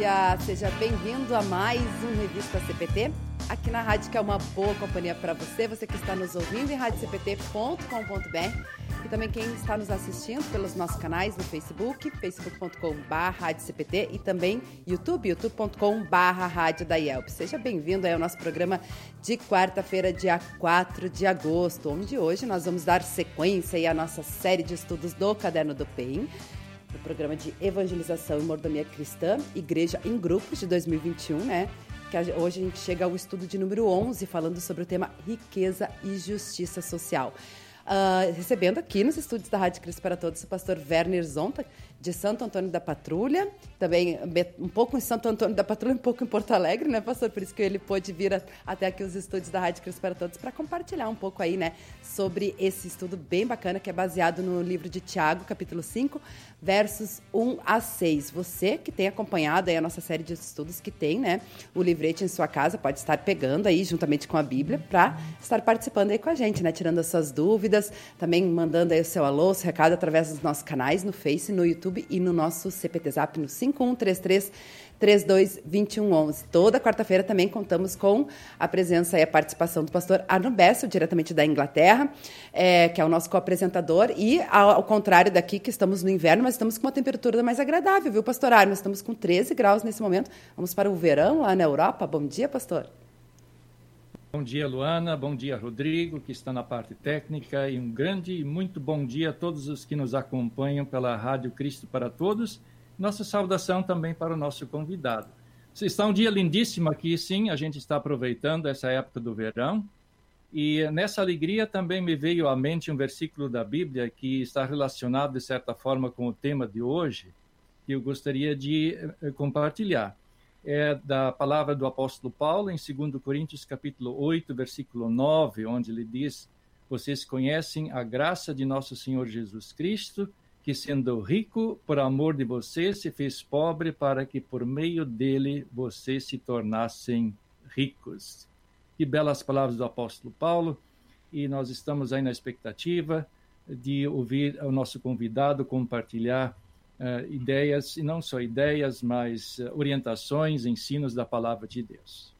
dia, seja bem-vindo a mais um Revista CPT, aqui na rádio que é uma boa companhia para você, você que está nos ouvindo em radiocpt.com.br e também quem está nos assistindo pelos nossos canais no Facebook, facebook.com.br e também YouTube, youtube.com.br da. Seja bem-vindo ao nosso programa de quarta-feira, dia 4 de agosto, onde hoje nós vamos dar sequência à nossa série de estudos do Caderno do PEN, do programa de evangelização e mordomia cristã, Igreja em Grupos de 2021, né? Que hoje a gente chega ao estudo de número 11, falando sobre o tema riqueza e justiça social. Uh, recebendo aqui nos estúdios da Rádio Cristo para Todos o pastor Werner Zonta, de Santo Antônio da Patrulha, também um pouco em Santo Antônio da Patrulha, um pouco em Porto Alegre, né, pastor? Por isso que ele pôde vir a, até aqui os estúdios da Rádio Cristo para Todos para compartilhar um pouco aí, né, sobre esse estudo bem bacana que é baseado no livro de Tiago, capítulo 5, versos 1 a 6. Você que tem acompanhado aí a nossa série de estudos que tem, né, o livrete em sua casa, pode estar pegando aí juntamente com a Bíblia para estar participando aí com a gente, né, tirando as suas dúvidas, também mandando aí o seu alô, o seu recado através dos nossos canais no Face, no YouTube YouTube e no nosso CPT Zap no 5133 322111. Toda quarta-feira também contamos com a presença e a participação do pastor Arno Bessel, diretamente da Inglaterra, é, que é o nosso co-apresentador. E, ao, ao, contrário daqui, que estamos no inverno, mas estamos com uma temperatura mais agradável, viu, pastor Arno? Estamos com 13 graus nesse momento. Vamos para o verão lá na Europa. Bom dia, pastor. Bom dia, Luana. Bom dia, Rodrigo, que está na parte técnica. E um grande e muito bom dia a todos os que nos acompanham pela Rádio Cristo para Todos. Nossa saudação também para o nosso convidado. Está um dia lindíssimo aqui, sim. A gente está aproveitando essa época do verão. E nessa alegria também me veio à mente um versículo da Bíblia que está relacionado, de certa forma, com o tema de hoje, que eu gostaria de eh, compartilhar é da palavra do apóstolo Paulo em 2 Coríntios capítulo 8, versículo 9, onde ele diz: Vocês conhecem a graça de nosso Senhor Jesus Cristo, que sendo rico por amor de vocês se fez pobre para que por meio dele vocês se tornassem ricos. Que belas palavras do apóstolo Paulo, e nós estamos aí na expectativa de ouvir o nosso convidado compartilhar ideias, e não só ideias, mas uh, orientações, ensinos da palavra de Deus.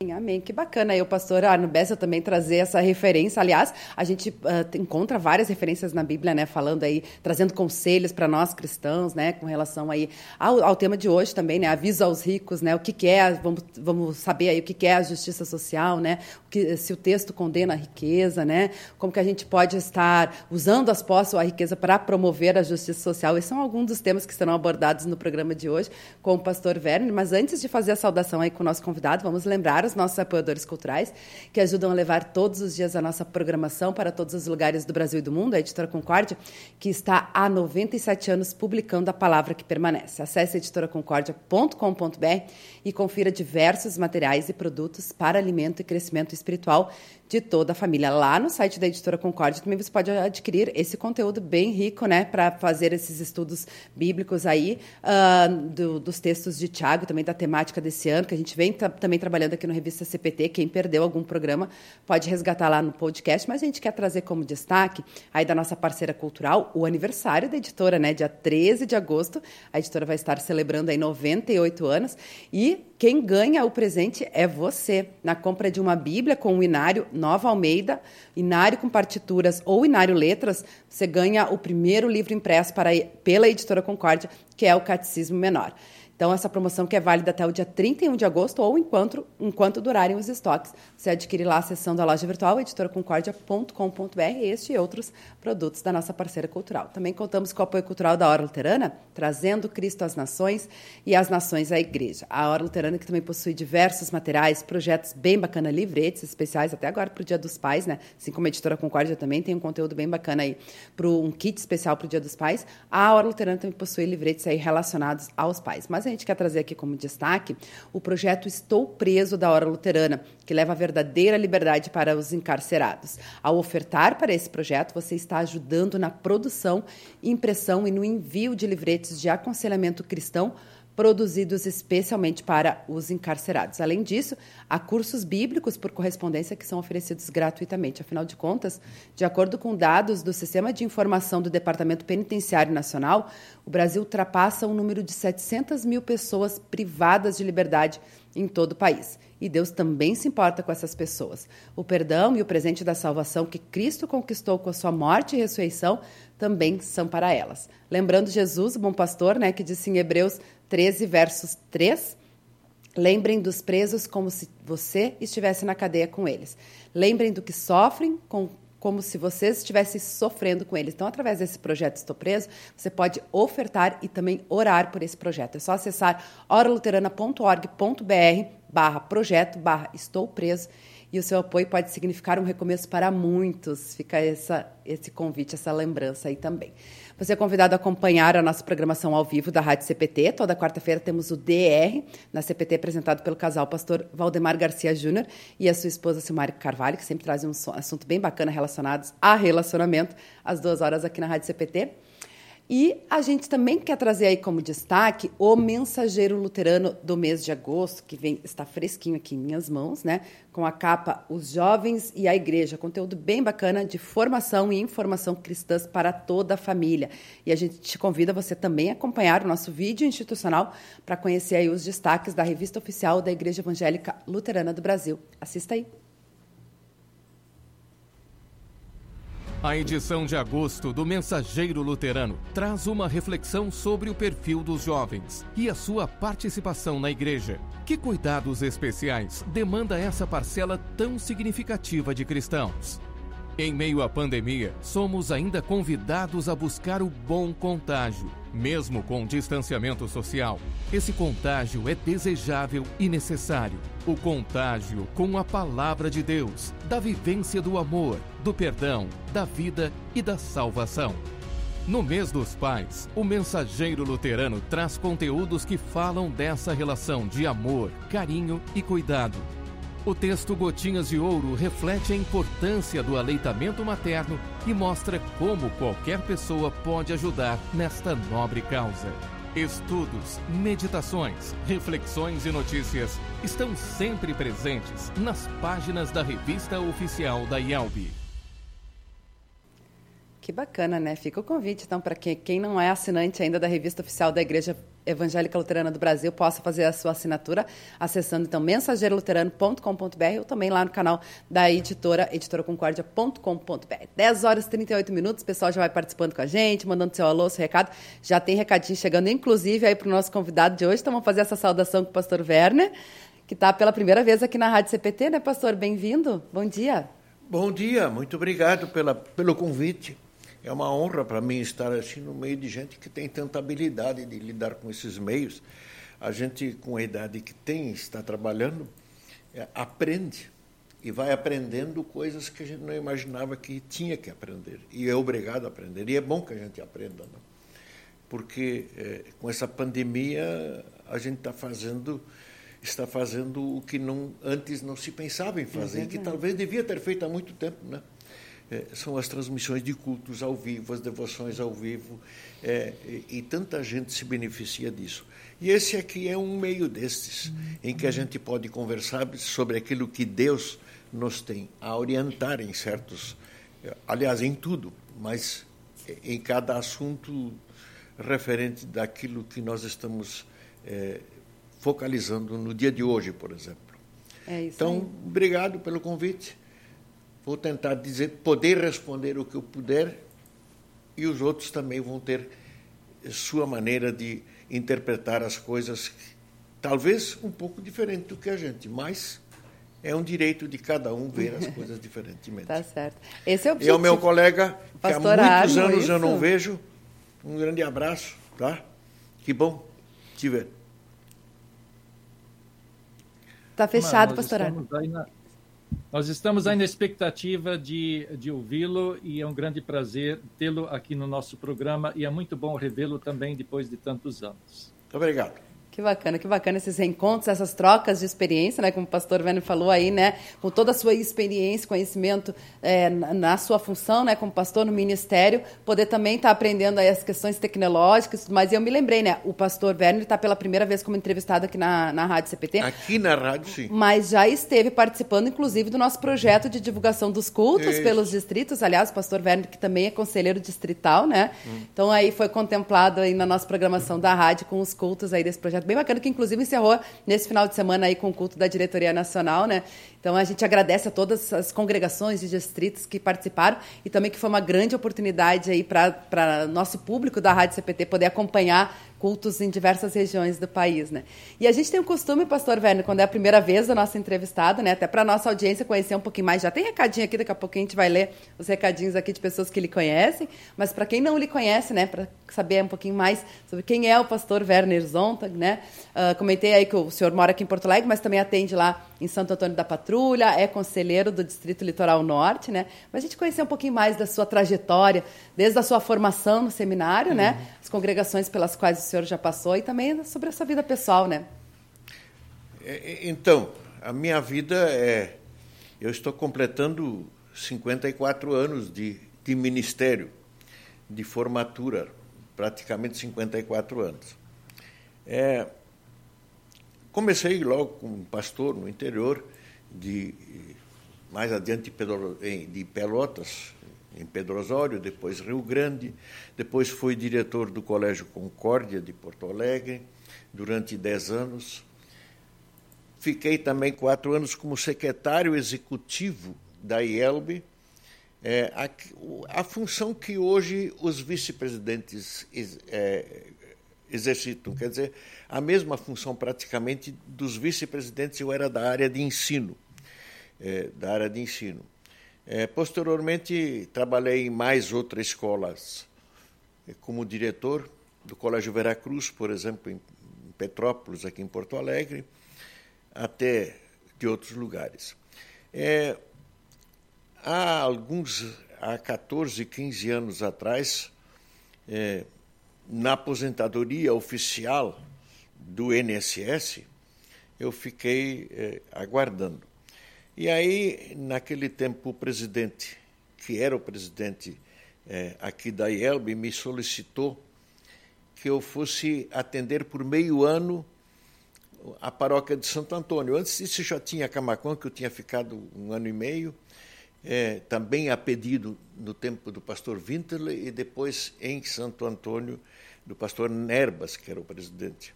Amém, que bacana aí o pastor Arno Bessel também trazer essa referência. Aliás, a gente uh, encontra várias referências na Bíblia, né, falando aí, trazendo conselhos para nós cristãos, né, com relação aí ao, ao, tema de hoje também, né, aviso aos ricos, né, o que, que é, vamos, vamos saber aí o que, que é a justiça social, né, o que, se o texto condena a riqueza, né, como que a gente pode estar usando as posses ou a riqueza para promover a justiça social. Esses são alguns dos temas que serão abordados no programa de hoje com o pastor Werner. Mas antes de fazer a saudação aí com o nosso convidado, vamos lembrar os nossos apoiadores culturais, que ajudam a levar todos os dias a nossa programação para todos os lugares do Brasil e do mundo, a Editora Concórdia, que está há 97 anos publicando a palavra que permanece. Acesse editoraconcordia.com.br e confira diversos materiais e produtos para alimento e crescimento espiritual de toda a família. Lá no site da Editora Concórdia também você pode adquirir esse conteúdo bem rico, né, para fazer esses estudos bíblicos aí, uh, do, dos textos de Tiago, também da temática desse ano, que a gente vem também trabalhando aqui no Revista CPT. Quem perdeu algum programa pode resgatar lá no podcast, mas a gente quer trazer como destaque aí da nossa parceira cultural o aniversário da editora, né, dia 13 de agosto. A editora vai estar celebrando aí 98 anos e quem ganha o presente é você. Na compra de uma Bíblia com o Inário Nova Almeida, Inário com partituras ou Inário Letras, você ganha o primeiro livro impresso para, pela editora Concórdia, que é o Catecismo Menor. Então, essa promoção que é válida até o dia 31 de agosto ou enquanto, enquanto durarem os estoques. Você adquire lá a seção da loja virtual editoraconcordia.com.br este e outros produtos da nossa parceira cultural. Também contamos com o apoio cultural da Hora Luterana, trazendo Cristo às nações e as nações à igreja. A Hora Luterana que também possui diversos materiais, projetos bem bacana, livretes especiais, até agora para o Dia dos Pais, né? Assim como a Editora Concórdia também tem um conteúdo bem bacana aí, para um kit especial para o Dia dos Pais. A Hora Luterana também possui livretes aí relacionados aos pais. Mas a gente quer trazer aqui como destaque o projeto Estou Preso da Hora Luterana, que leva a verdadeira liberdade para os encarcerados. Ao ofertar para esse projeto, você está ajudando na produção, impressão e no envio de livretes de aconselhamento cristão produzidos especialmente para os encarcerados. Além disso, há cursos bíblicos por correspondência que são oferecidos gratuitamente. Afinal de contas, de acordo com dados do Sistema de Informação do Departamento Penitenciário Nacional, o Brasil ultrapassa o um número de 700 mil pessoas privadas de liberdade em todo o país. E Deus também se importa com essas pessoas. O perdão e o presente da salvação que Cristo conquistou com a sua morte e ressurreição também são para elas. Lembrando Jesus, o bom pastor, né, que disse em Hebreus 13, versos 3, Lembrem dos presos como se você estivesse na cadeia com eles. Lembrem do que sofrem com, como se vocês estivessem sofrendo com eles. Então, através desse projeto Estou Preso, você pode ofertar e também orar por esse projeto. É só acessar oraluterana.org.br barra projeto barra Estou Preso e o seu apoio pode significar um recomeço para muitos. Fica essa, esse convite, essa lembrança aí também. Você é convidado a acompanhar a nossa programação ao vivo da Rádio CPT. Toda quarta-feira temos o DR na CPT, apresentado pelo casal pastor Valdemar Garcia Júnior e a sua esposa Silmari Carvalho, que sempre trazem um assunto bem bacana relacionados a relacionamento, às duas horas aqui na Rádio CPT. E a gente também quer trazer aí como destaque o Mensageiro Luterano do mês de agosto, que vem está fresquinho aqui em minhas mãos, né? Com a capa Os Jovens e a Igreja, conteúdo bem bacana de formação e informação cristãs para toda a família. E a gente te convida você também a acompanhar o nosso vídeo institucional para conhecer aí os destaques da revista oficial da Igreja Evangélica Luterana do Brasil. Assista aí. A edição de agosto do Mensageiro Luterano traz uma reflexão sobre o perfil dos jovens e a sua participação na igreja. Que cuidados especiais demanda essa parcela tão significativa de cristãos? Em meio à pandemia, somos ainda convidados a buscar o bom contágio, mesmo com distanciamento social. Esse contágio é desejável e necessário. O contágio com a palavra de Deus, da vivência do amor, do perdão, da vida e da salvação. No mês dos pais, o mensageiro luterano traz conteúdos que falam dessa relação de amor, carinho e cuidado o texto Gotinhas de Ouro reflete a importância do aleitamento materno e mostra como qualquer pessoa pode ajudar nesta nobre causa. Estudos, meditações, reflexões e notícias estão sempre presentes nas páginas da revista oficial da IELB. Que bacana, né? Fica o convite, então, para que quem não é assinante ainda da revista oficial da Igreja Evangélica Luterana do Brasil possa fazer a sua assinatura acessando, então, mensageiroluterano.com.br ou também lá no canal da editora, editoraconcordia.com.br. 10 horas e 38 minutos, o pessoal já vai participando com a gente, mandando seu alô, seu recado. Já tem recadinho chegando, inclusive, aí para o nosso convidado de hoje. Então, vamos fazer essa saudação com o pastor Werner, que está pela primeira vez aqui na Rádio CPT, né, pastor? Bem-vindo. Bom dia. Bom dia, muito obrigado pela, pelo convite. É uma honra para mim estar assim no meio de gente que tem tanta habilidade de lidar com esses meios. A gente, com a idade que tem, está trabalhando, é, aprende e vai aprendendo coisas que a gente não imaginava que tinha que aprender. E é obrigado a aprender. E é bom que a gente aprenda, não? porque é, com essa pandemia a gente está fazendo está fazendo o que não antes não se pensava em fazer, é que talvez devia ter feito há muito tempo, né? É, são as transmissões de cultos ao vivo, as devoções ao vivo, é, e, e, tanta gente se beneficia disso. E esse aqui é um meio destes, em que a gente pode conversar sobre aquilo que Deus nos tem a orientar em certos, aliás, em tudo, mas em cada assunto referente daquilo que nós estamos é, focalizando no dia de hoje, por exemplo. É então, aí. obrigado pelo convite. Vou tentar dizer, poder responder o que eu puder e os outros também vão ter sua maneira de interpretar as coisas, talvez um pouco diferente do que a gente, mas é um direito de cada um ver as coisas diferentemente. tá certo. Esse é o objetivo. E ao meu colega, que há muitos Arno, anos isso? eu não vejo, um grande abraço, tá? Que bom te ver. Tá fechado, pastor Arno. Nós estamos aí na expectativa de, de ouvi-lo e é um grande prazer tê-lo aqui no nosso programa e é muito bom revê-lo também depois de tantos anos. Obrigado. Que bacana, que bacana esses reencontros, essas trocas de experiência, né? Como o pastor Werner falou aí, né? Com toda a sua experiência, conhecimento é, na sua função, né? Como pastor no ministério, poder também estar tá aprendendo aí as questões tecnológicas. Mas eu me lembrei, né? O pastor Werner está pela primeira vez como entrevistado aqui na, na Rádio CPT. Aqui na Rádio, sim. Mas já esteve participando, inclusive, do nosso projeto de divulgação dos cultos Isso. pelos distritos. Aliás, o pastor Werner, que também é conselheiro distrital, né? Hum. Então aí foi contemplado aí na nossa programação da rádio com os cultos aí desse projeto bem bacana, que inclusive encerrou nesse final de semana aí com o culto da diretoria nacional, né? Então a gente agradece a todas as congregações de distritos que participaram e também que foi uma grande oportunidade aí para nosso público da Rádio CPT poder acompanhar cultos em diversas regiões do país, né? E a gente tem um costume, pastor Werner, quando é a primeira vez da nossa entrevistada, né, até para nossa audiência conhecer um pouquinho mais. Já tem recadinho aqui, daqui a pouquinho a gente vai ler os recadinhos aqui de pessoas que lhe conhecem, mas para quem não lhe conhece, né, para saber um pouquinho mais sobre quem é o pastor Werner Zontag, né? Uh, comentei aí que o senhor mora aqui em Porto Alegre, mas também atende lá em Santo Antônio da Patrulha, é conselheiro do Distrito Litoral Norte, né? Mas a gente conhecer um pouquinho mais da sua trajetória, desde a sua formação no seminário, né? uhum. né? As congregações pelas quais o senhor já passou e também sobre a sua vida pessoal, né? É, é, então, a minha vida é. Eu estou completando 54 anos de, de ministério, de formatura, praticamente 54 anos. É, Comecei logo como pastor no interior, de mais adiante de Pelotas, em Pedro Osório, depois Rio Grande, depois fui diretor do Colégio Concórdia de Porto Alegre durante dez anos. Fiquei também quatro anos como secretário executivo da IELB, é, a, a, função que hoje os vice-presidentes é, exercitam. Quer dizer, a mesma função praticamente dos vice-presidentes, eu era da área de ensino. É, da área de ensino. É, posteriormente, trabalhei em mais outras escolas, é, como diretor do Colégio Veracruz, por exemplo, em Petrópolis, aqui em Porto Alegre, até de outros lugares. É, há alguns, há 14, 15 anos atrás, é, na aposentadoria oficial do INSS, eu fiquei eh, aguardando. E aí, naquele tempo, o presidente, que era o presidente eh, aqui da IELB, me solicitou que eu fosse atender por meio ano a paróquia de Santo Antônio. Antes disso, já tinha Camacão, que eu tinha ficado um ano e meio, é, também a pedido no tempo do pastor Winterle e depois em Santo Antônio, do pastor Nerbas, que era o presidente.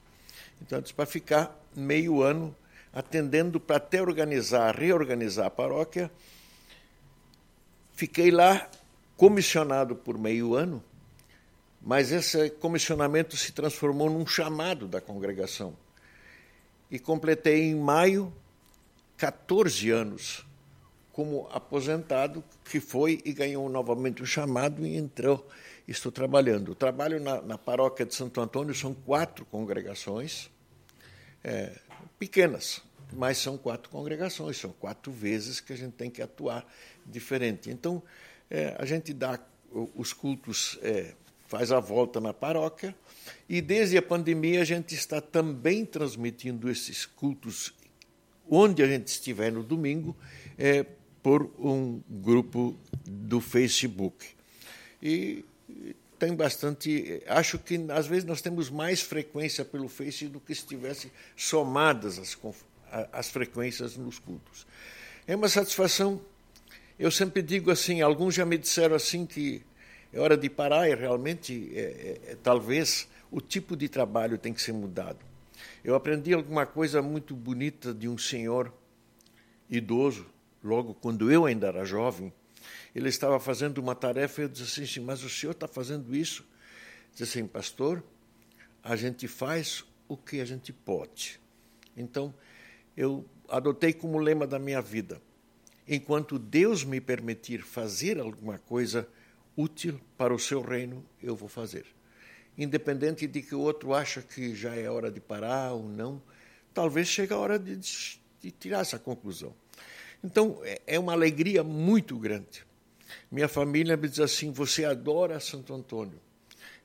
Então, para ficar meio ano atendendo para até organizar, reorganizar a paróquia. Fiquei lá comissionado por meio ano, mas esse comissionamento se transformou num chamado da congregação. E completei em maio 14 anos como aposentado, que foi e ganhou novamente o chamado e entrou estou trabalhando. Trabalho na, na paróquia de Santo Antônio, são quatro congregações, é, pequenas, mas são quatro congregações, são quatro vezes que a gente tem que atuar diferente. Então, é, a gente dá os cultos, é, faz a volta na paróquia, e desde a pandemia a gente está também transmitindo esses cultos onde a gente estiver no domingo, é, por um grupo do Facebook. E tem bastante. Acho que às vezes nós temos mais frequência pelo Face do que se tivesse somadas as, as frequências nos cultos. É uma satisfação. Eu sempre digo assim, alguns já me disseram assim que é hora de parar e realmente é, é, é, talvez o tipo de trabalho tem que ser mudado. Eu aprendi alguma coisa muito bonita de um senhor idoso, logo quando eu ainda era jovem, ele estava fazendo uma tarefa e eu disse assim, mas o senhor está fazendo isso? Disse assim, pastor, a gente faz o que a gente pode. Então, eu adotei como lema da minha vida, enquanto Deus me permitir fazer alguma coisa útil para o seu reino, eu vou fazer. Independente de que o outro acha que já é hora de parar ou não, talvez chegue a hora de, de tirar essa conclusão. Então, é, é uma alegria muito grande minha família me diz assim: você adora Santo Antônio?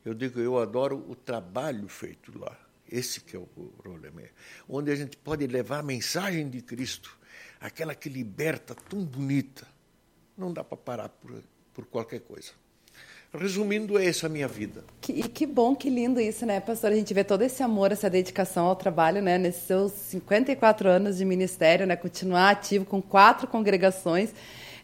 Eu digo: eu adoro o trabalho feito lá. Esse que é o problema. Onde a gente pode levar a mensagem de Cristo, aquela que liberta, tão bonita. Não dá para parar por, por qualquer coisa. Resumindo, é essa a minha vida. Que, e que bom, que lindo isso, né, pastor? A gente vê todo esse amor, essa dedicação ao trabalho, né, nesses seus 54 anos de ministério, né, continuar ativo com quatro congregações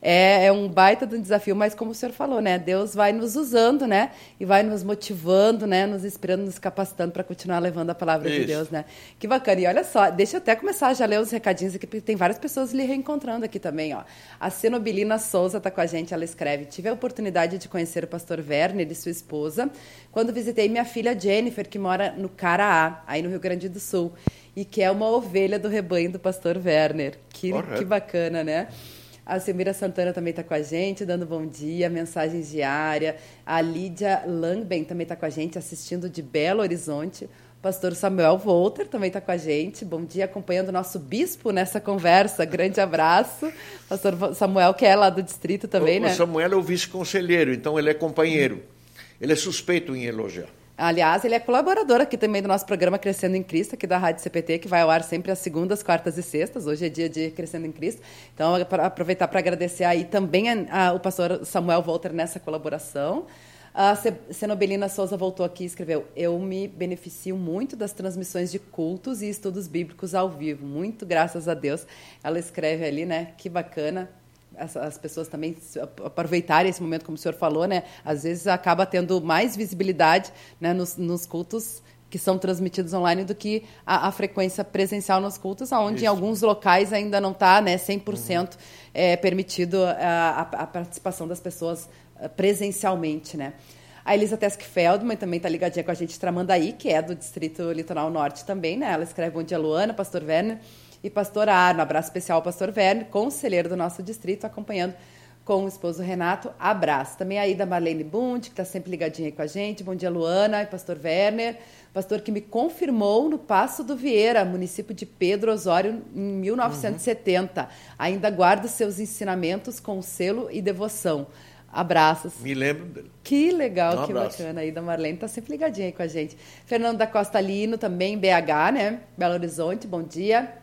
é, é um baita de um desafio, mas como o senhor falou, né? Deus vai nos usando, né? E vai nos motivando, né? Nos inspirando, nos capacitando para continuar levando a palavra Isso. de Deus, né? Que bacana. E olha só, deixa eu até começar já a ler os recadinhos aqui, porque tem várias pessoas lhe reencontrando aqui também, ó. A Cenobilina Souza está com a gente, ela escreve: Tive a oportunidade de conhecer o pastor Werner e sua esposa quando visitei minha filha Jennifer, que mora no Caraá, aí no Rio Grande do Sul, e que é uma ovelha do rebanho do pastor Werner. Que, que bacana, né? A Silmira Santana também está com a gente, dando bom dia, mensagens diária. A Lídia Langben também está com a gente, assistindo de Belo Horizonte. O pastor Samuel Volter também está com a gente. Bom dia, acompanhando o nosso bispo nessa conversa. Grande abraço. Pastor Samuel, que é lá do distrito também, o, né? O Samuel é o vice-conselheiro, então ele é companheiro. Ele é suspeito em elogiar. Aliás, ele é colaborador aqui também do nosso programa Crescendo em Cristo, aqui da Rádio CPT, que vai ao ar sempre às segundas, quartas e sextas. Hoje é dia de Crescendo em Cristo. Então, aproveitar para agradecer aí também a, a, o pastor Samuel Volter nessa colaboração. A Cenobelina Souza voltou aqui e escreveu: Eu me beneficio muito das transmissões de cultos e estudos bíblicos ao vivo. Muito graças a Deus. Ela escreve ali, né? Que bacana as, as, pessoas também aproveitarem esse momento, como o senhor falou, né? Às vezes acaba tendo mais visibilidade né, nos, nos cultos que são transmitidos online do que a, a frequência presencial nos cultos, onde Isso. em alguns locais ainda não está né, 100% uhum. é, permitido a, a, participação das pessoas eh, presencialmente, né? A Elisa Tesk Feldman também está ligadinha com a gente, Tramandaí, que é do Distrito Litoral Norte também, né? Ela escreve Bom dia, Luana, Pastor Werner e pastor Arno. Abraço especial ao pastor Verne, conselheiro do nosso distrito, acompanhando com o esposo Renato. Abraço. Também aí da Marlene Bund, que está sempre ligadinha aí com a gente. Bom dia, Luana e pastor Werner. Pastor que me confirmou no Passo do Vieira, município de Pedro Osório, em 1970. Uhum. Ainda guarda seus ensinamentos com selo e devoção. Abraços. Me lembro dele. Que legal, um que bacana aí da Marlene. Tá sempre ligadinha aí com a gente. Fernando da Costa Lino, também BH, né? Belo Horizonte, bom dia.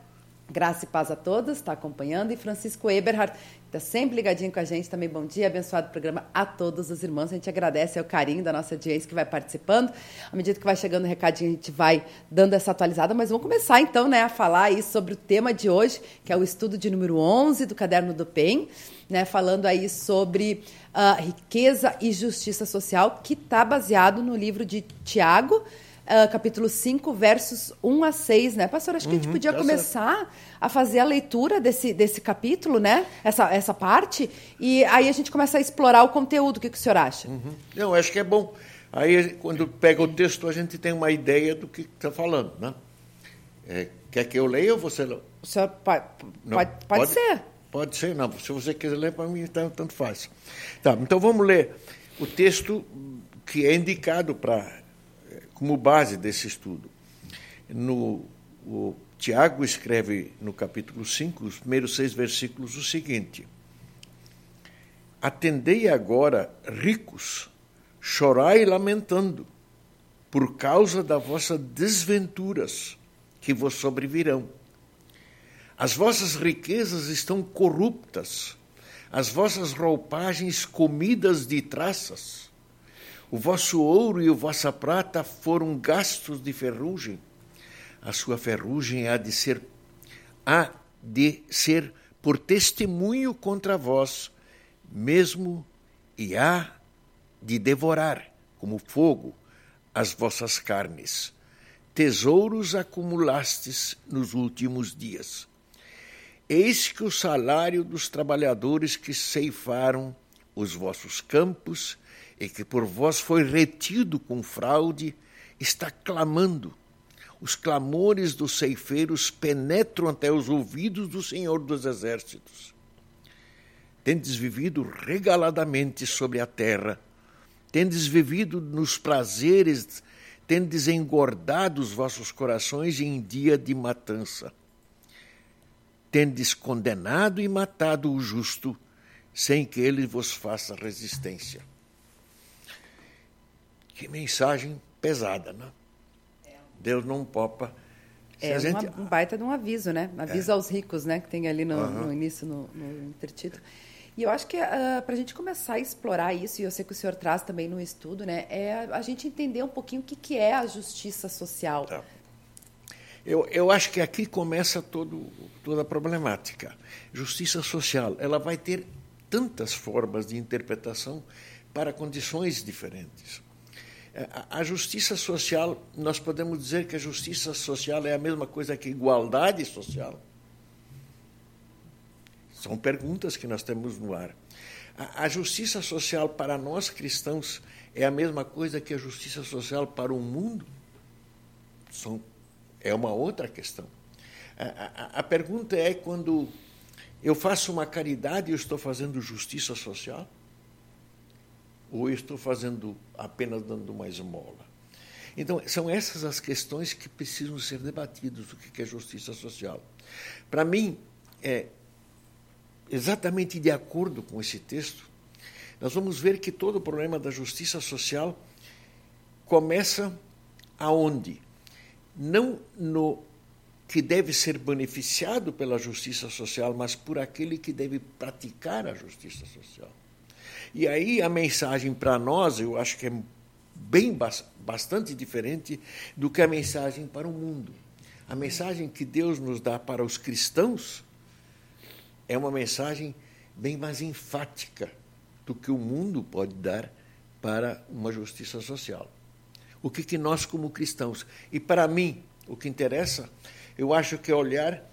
Graça e paz a todos, está acompanhando. E Francisco Eberhard, está sempre ligadinho com a gente também. Bom dia, abençoado programa a todos os irmãos. A gente agradece o carinho da nossa audiência que vai participando. À medida que vai chegando o recadinho, a gente vai dando essa atualizada. Mas vamos começar então né, a falar aí sobre o tema de hoje, que é o estudo de número 11 do Caderno do PEN, né, falando aí sobre uh, riqueza e justiça social, que está baseado no livro de Tiago uh, capítulo 5, versos 1 a 6, né? Pastor, acho que uhum, a gente uhum, podia tá começar certo. a fazer a leitura desse, desse capítulo, né? Essa, essa parte, e aí a gente começa a explorar o conteúdo. O que, que o senhor acha? Uhum. Não, acho que é bom. Aí, quando pega o texto, a gente tem uma ideia do que está falando, né? É, quer que eu leia ou você lê? O senhor pode, não, pode, pode, pode ser. Pode ser, não. Se você quiser ler, para mim, tanto, tanto faz. Tá, então vamos ler o texto que é indicado para como base desse estudo. No, o Tiago escreve no capítulo 5, os primeiros seis versículos, o seguinte: Atendei agora, ricos, chorai lamentando, por causa das vossas desventuras que vos sobrevirão. As vossas riquezas estão corruptas, as vossas roupagens comidas de traças o vosso ouro e a vossa prata foram gastos de ferrugem. A sua ferrugem há de ser há de ser por testemunho contra vós, mesmo e há de devorar como fogo as vossas carnes. Tesouros acumulastes nos últimos dias. Eis que o salário dos trabalhadores que ceifaram os vossos campos e que por vós foi retido com fraude, está clamando. Os clamores dos ceifeiros penetram até os ouvidos do Senhor dos Exércitos. Tendes vivido regaladamente sobre a terra, tendes vivido nos prazeres, tendes engordado os vossos corações em dia de matança. Tendes condenado e matado o justo, sem que ele vos faça resistência. Que mensagem pesada, né? Deus não popa. é gente... uma, um baita de um aviso, né? Aviso é. aos ricos, né? Que tem ali no, uhum. no início, no, no intertítulo. E eu acho que uh, ah, para a gente começar a explorar isso, e eu sei que o senhor traz também no estudo, né, é a gente entender um pouquinho o que, que é a justiça social. Tá. Eu, eu acho que aqui começa todo, toda a problemática. Justiça social, ela vai ter tantas formas de interpretação para condições diferentes. A justiça social, nós podemos dizer que a justiça social é a mesma coisa que igualdade social? São perguntas que nós temos no ar. A, a justiça social para nós cristãos é a mesma coisa que a justiça social para o mundo? São, é uma outra questão. A, a, a pergunta é quando eu faço uma caridade, eu estou fazendo justiça social? Ou estou fazendo apenas dando uma esmola? Então, são essas as questões que precisam ser debatidas, o que é justiça social. Para mim, é, exatamente de acordo com esse texto, nós vamos ver que todo o problema da justiça social começa aonde? Não no que deve ser beneficiado pela justiça social, mas por aquele que deve praticar a justiça social. E aí a mensagem para nós, eu acho que é bem bastante diferente do que a mensagem para o mundo. A mensagem que Deus nos dá para os cristãos é uma mensagem bem mais enfática do que o mundo pode dar para uma justiça social. O que, que nós, como cristãos, e para mim, o que interessa, eu acho que é olhar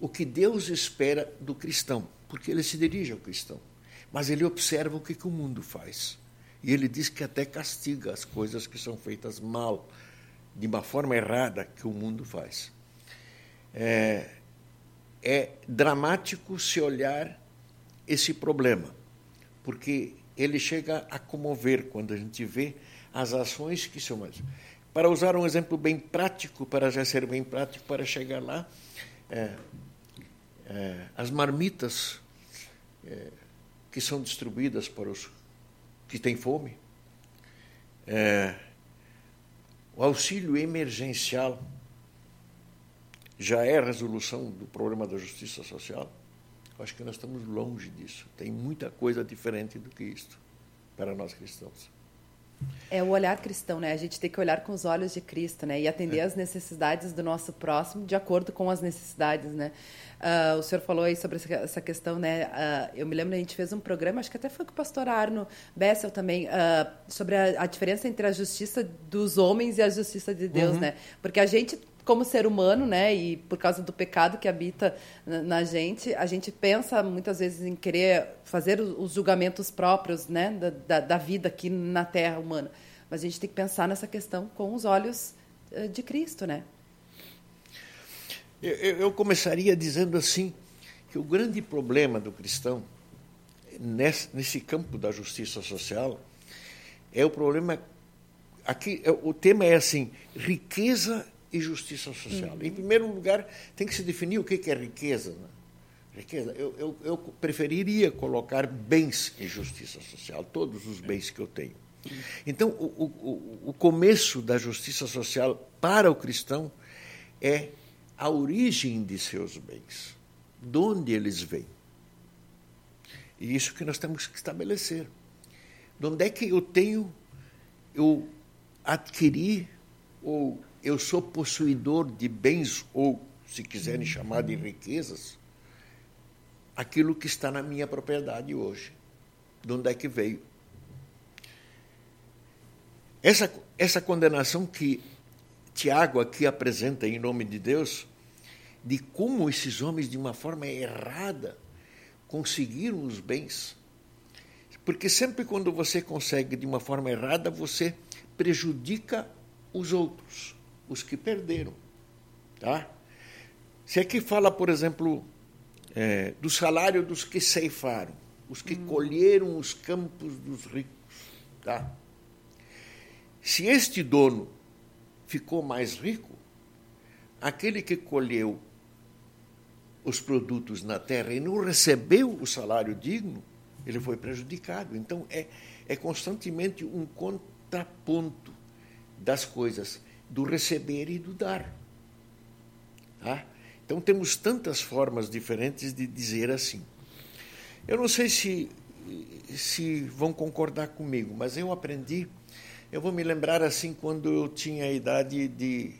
o que Deus espera do cristão, porque ele se dirige ao cristão, mas ele observa o que, que o mundo faz. E ele diz que até castiga as coisas que são feitas mal, de uma forma errada que o mundo faz. É, é dramático se olhar esse problema, porque ele chega a comover quando a gente vê as ações que são. Para usar um exemplo bem prático, para já ser bem prático, para chegar lá, é, é, as marmitas é, que são distribuídas para os que têm fome, é, o auxílio emergencial já é a resolução do problema da justiça social? Acho que nós estamos longe disso. Tem muita coisa diferente do que isto para nós cristãos. É o olhar cristão, né? A gente tem que olhar com os olhos de Cristo, né? E atender é. às necessidades do nosso próximo de acordo com as necessidades, né? Uh, o senhor falou aí sobre essa questão, né? Uh, eu me lembro, a gente fez um programa, acho que até foi com o pastor Arno Bessel também, uh, sobre a, a, diferença entre a justiça dos homens e a justiça de Deus, uhum. né? Porque a gente como ser humano, né, e por causa do pecado que habita na gente, a gente pensa muitas vezes em querer fazer os julgamentos próprios, né, da, da, da vida aqui na Terra humana. Mas a gente tem que pensar nessa questão com os olhos eh, de Cristo, né? Eu, eu começaria dizendo assim que o grande problema do cristão nesse, nesse campo da justiça social é o problema aqui é, o tema é assim riqueza e justiça social. Uhum. Em primeiro lugar, tem que se definir o que é riqueza. Né? Riqueza, eu, eu, eu, preferiria colocar bens em justiça social, todos os bens que eu tenho. Então, o, o, o começo da justiça social para o cristão é a origem de seus bens, de onde eles vêm. E isso que nós temos que estabelecer. De onde é que eu tenho, eu adquiri ou eu sou possuidor de bens, ou, se quiserem chamar de riquezas, aquilo que está na minha propriedade hoje. De onde é que veio? Essa, essa condenação que Tiago aqui apresenta em nome de Deus, de como esses homens, de uma forma errada, conseguiram os bens. Porque sempre quando você consegue de uma forma errada, você prejudica os outros os que perderam. Tá? Se aqui fala, por exemplo, é, do salário dos que ceifaram, os que hum. colheram os campos dos ricos. Tá? Se este dono ficou mais rico, aquele que colheu os produtos na terra e não recebeu o salário digno, ele foi prejudicado. Então, é, é constantemente um contraponto das coisas do receber e do dar. Tá? Então temos tantas formas diferentes de dizer assim. Eu não sei se, se vão concordar comigo, mas eu aprendi. Eu vou me lembrar assim quando eu tinha a idade de.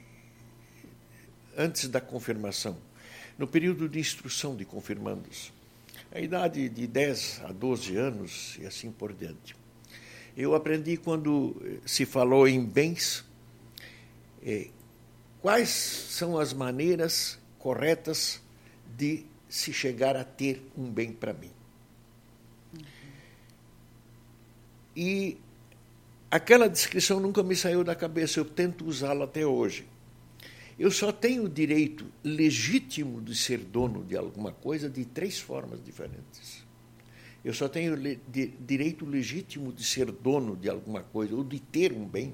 antes da confirmação, no período de instrução de confirmandos, a idade de 10 a 12 anos e assim por diante. Eu aprendi quando se falou em bens, quais são as maneiras corretas de se chegar a ter um bem para mim. E aquela descrição nunca me saiu da cabeça, eu tento usá-la até hoje. Eu só tenho o direito legítimo de ser dono de alguma coisa de três formas diferentes. Eu só tenho le direito legítimo de ser dono de alguma coisa ou de ter um bem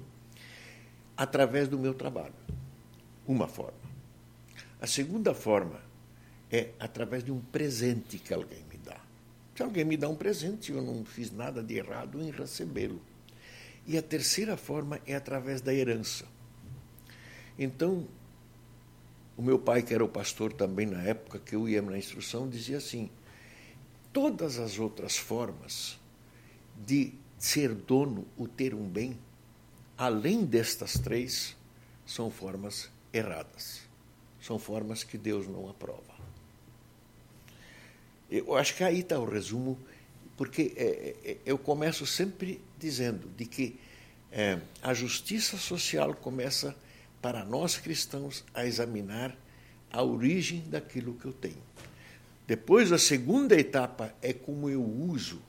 através do meu trabalho. Uma forma. A segunda forma é através de um presente que alguém me dá. Se alguém me dá um presente, eu não fiz nada de errado em recebê-lo. E a terceira forma é através da herança. Então, o meu pai, que era o pastor também na época que eu ia na instrução, dizia assim: todas as outras formas de ser dono ou ter um bem, além destas três, são formas erradas. São formas que Deus não aprova. Eu acho que aí está o resumo, porque é, é, eu começo sempre dizendo de que é, a justiça social começa para nós cristãos a examinar a origem daquilo que eu tenho. Depois, a segunda etapa é como eu uso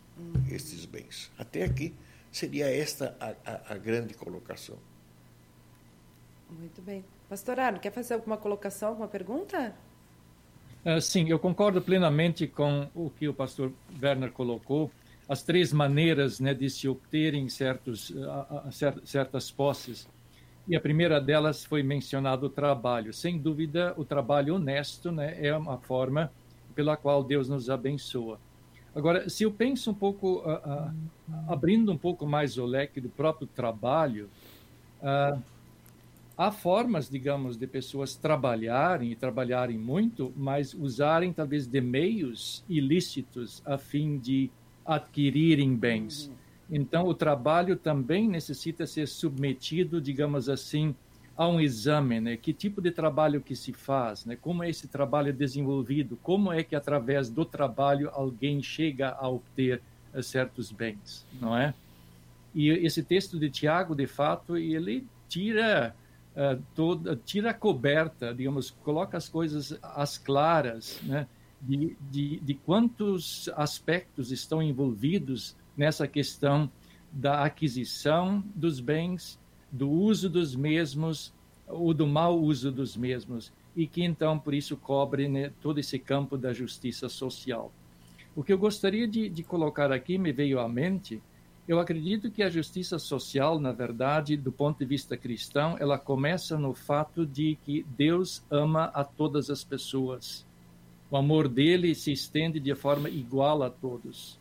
estes bens. Até aqui seria esta a, a, a grande colocação. Muito bem. Pastor Arno, quer fazer alguma colocação, alguma pergunta? Uh, sim, eu concordo plenamente com o que o pastor Werner colocou. As três maneiras né, de se obterem certos, uh, certas posses. E a primeira delas foi mencionado o trabalho. Sem dúvida, o trabalho honesto né, é uma forma pela qual Deus nos abençoa. Agora, se eu penso um pouco, uh, abrindo um pouco mais o leque do próprio trabalho, há formas, digamos, de pessoas trabalharem e trabalharem muito, mas usarem talvez de meios ilícitos a fim de adquirirem bens. Uhum. Então, o trabalho também necessita ser submetido, digamos assim, a um exame, né? Que tipo de trabalho que se faz, né? Como é esse trabalho desenvolvido? Como é que através do trabalho alguém chega a obter uh, certos bens, não é? E esse texto de Tiago, de fato, ele tira uh, toda, tira a coberta, digamos, coloca as coisas às claras, né? De, de, de quantos aspectos estão envolvidos nessa questão da aquisição dos bens, do uso dos mesmos, ou do mau uso dos mesmos, e que então, por isso, cobre né, todo esse campo da justiça social. O que eu gostaria de, de colocar aqui me veio à mente eu acredito que a justiça social, na verdade, do ponto de vista cristão, ela começa no fato de que Deus ama a todas as pessoas. O amor dele se estende de forma igual a todos.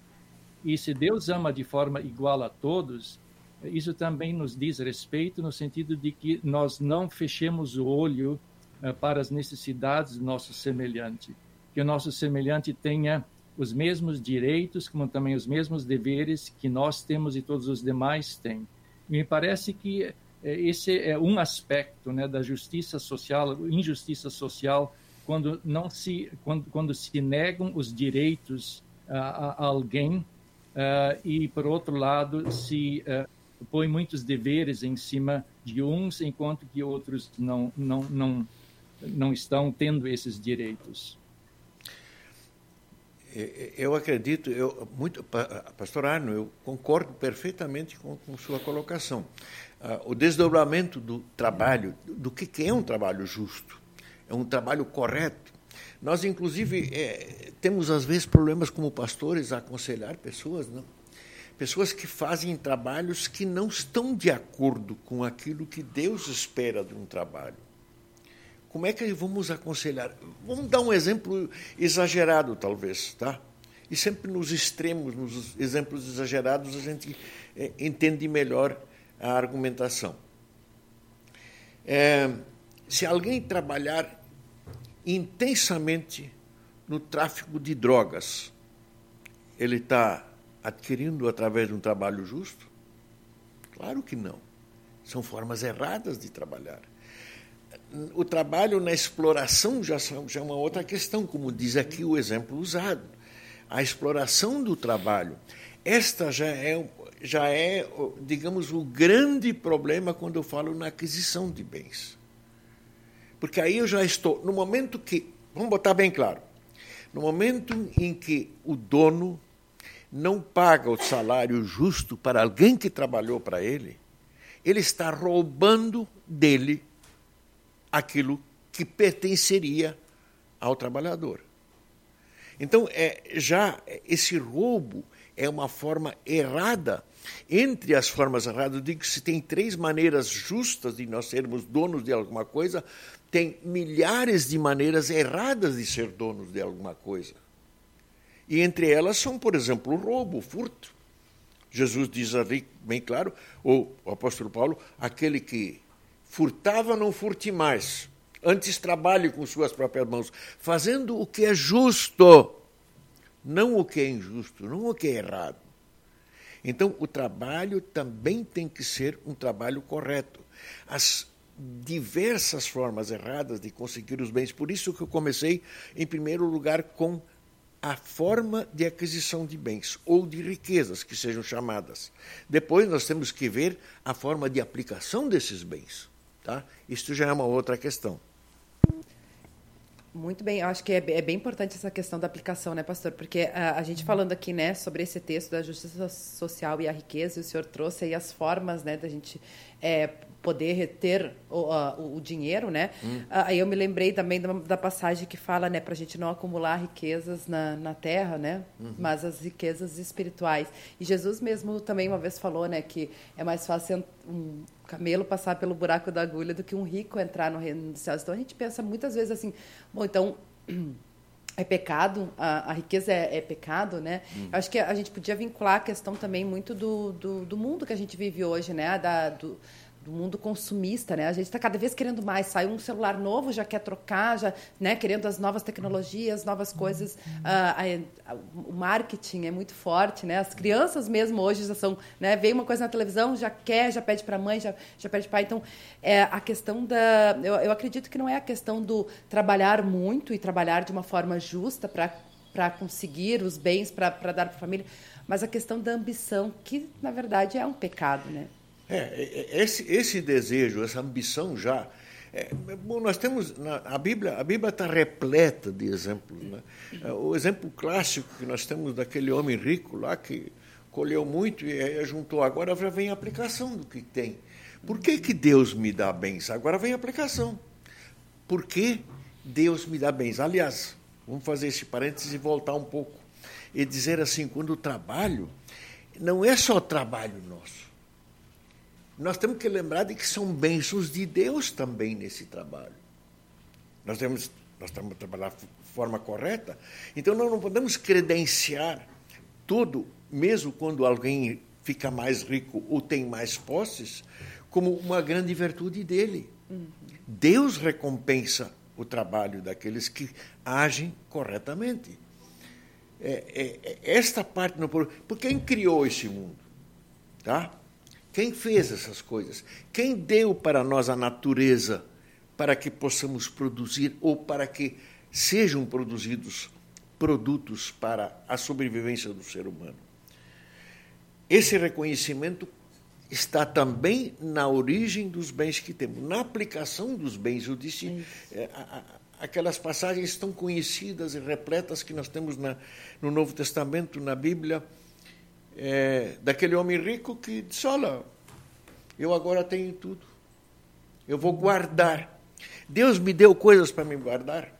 E se Deus ama de forma igual a todos, isso também nos diz respeito no sentido de que nós não fechemos o olho uh, para as necessidades do nosso semelhante, que o nosso semelhante tenha os mesmos direitos, como também os mesmos deveres que nós temos e todos os demais têm. Me parece que eh, esse é um aspecto né, da justiça social, injustiça social, quando não se quando, quando se negam os direitos uh, a, alguém uh, e por outro lado se uh, põe muitos deveres em cima de uns enquanto que outros não não não não estão tendo esses direitos. Eu acredito, eu, muito, pastor Arno, eu concordo perfeitamente com, com sua colocação. Ah, o desdobramento do trabalho, do que, que é um trabalho justo, é um trabalho correto. Nós, inclusive, é, temos às vezes problemas como pastores a aconselhar pessoas, não? Pessoas que fazem trabalhos que não estão de acordo com aquilo que Deus espera de um trabalho. Como é que vamos aconselhar? Vamos dar um exemplo exagerado, talvez, tá? E sempre nos extremos, nos exemplos exagerados, a gente é, entende melhor a argumentação. É, se alguém trabalhar intensamente no tráfico de drogas, ele está adquirindo através de um trabalho justo? Claro que não. São formas erradas de trabalhar. O trabalho na exploração já, é uma outra questão, como diz aqui o exemplo usado. A exploração do trabalho. Esta já é, já é, digamos, o grande problema quando eu falo na aquisição de bens. Porque aí eu já estou, no momento que, vamos botar bem claro, no momento em que o dono não paga o salário justo para alguém que trabalhou para ele, ele está roubando dele aquilo que pertenceria ao trabalhador. Então, é, já esse roubo é uma forma errada. Entre as formas erradas, eu digo que se tem três maneiras justas de nós sermos donos de alguma coisa, tem milhares de maneiras erradas de ser donos de alguma coisa. E entre elas são, por exemplo, o roubo, o furto. Jesus diz ali, bem claro, ou o apóstolo Paulo, aquele que furtava, não furte mais. Antes trabalhe com suas próprias mãos, fazendo o que é justo, não o que é injusto, não o que é errado. Então, o trabalho também tem que ser um trabalho correto. As diversas formas erradas de conseguir os bens, por isso que eu comecei, em primeiro lugar, com a forma de aquisição de bens ou de riquezas que sejam chamadas. Depois nós temos que ver a forma de aplicação desses bens. Tá? Isto já é uma outra questão. Muito bem, eu acho que é, é, bem importante essa questão da aplicação, né, pastor? Porque a, a, gente falando aqui, né, sobre esse texto da justiça social e a riqueza, e o senhor trouxe aí as formas, né, da gente é, poder reter o, uh, o dinheiro, né? Hum. Aí eu me lembrei também da, da passagem que fala, né, para a gente não acumular riquezas na, na terra, né? Uhum. Mas as riquezas espirituais. E Jesus mesmo também uma vez falou, né, que é mais fácil um camelo passar pelo buraco da agulha do que um rico entrar no reino dos céus. Então a gente pensa muitas vezes assim, bom, então é pecado, a, a riqueza é, é, pecado, né? Hum. Acho que a gente podia vincular a questão também muito do, do, do mundo que a gente vive hoje, né? Da, do, do mundo consumista, né? A gente está cada vez querendo mais. Sai um celular novo, já quer trocar, já, né? Querendo as novas tecnologias, novas coisas. Uh, a, a, o marketing é muito forte, né? As crianças mesmo hoje já são, né? Vem uma coisa na televisão, já quer, já pede para a mãe, já, já pede pai. Então, é a questão da, eu, eu acredito que não é a questão do trabalhar muito e trabalhar de uma forma justa para para conseguir os bens para dar para a família, mas a questão da ambição, que na verdade é um pecado, né? É, é, é, esse, esse desejo, essa ambição já. É, bom, nós temos na, a Bíblia, a Bíblia está repleta de exemplos. Né? É, o exemplo clássico que nós temos daquele homem rico lá que colheu muito e juntou. Agora vem a aplicação do que tem. Por que, que Deus me dá bens? Agora vem a aplicação. Por que Deus me dá bens? Aliás, vamos fazer esse parênteses e voltar um pouco e dizer assim: quando o trabalho, não é só trabalho nosso nós temos que lembrar de que são bênçãos de Deus também nesse trabalho. Nós temos, nós temos que trabalhar de forma correta. Então, nós não podemos credenciar tudo, mesmo quando alguém fica mais rico ou tem mais posses, como uma grande virtude dele. Uhum. Deus recompensa o trabalho daqueles que agem corretamente. É, é, é esta parte não por quem criou esse mundo, tá? Quem fez essas coisas? Quem deu para nós a natureza para que possamos produzir ou para que sejam produzidos produtos para a sobrevivência do ser humano? Esse reconhecimento está também na origem dos bens que temos, na aplicação dos bens. Eu disse, é, a, a, aquelas passagens tão conhecidas e repletas que nós temos na, no Novo Testamento, na Bíblia, é, daquele homem rico que disse: Olha, eu agora tenho tudo, eu vou guardar. Deus me deu coisas para me guardar?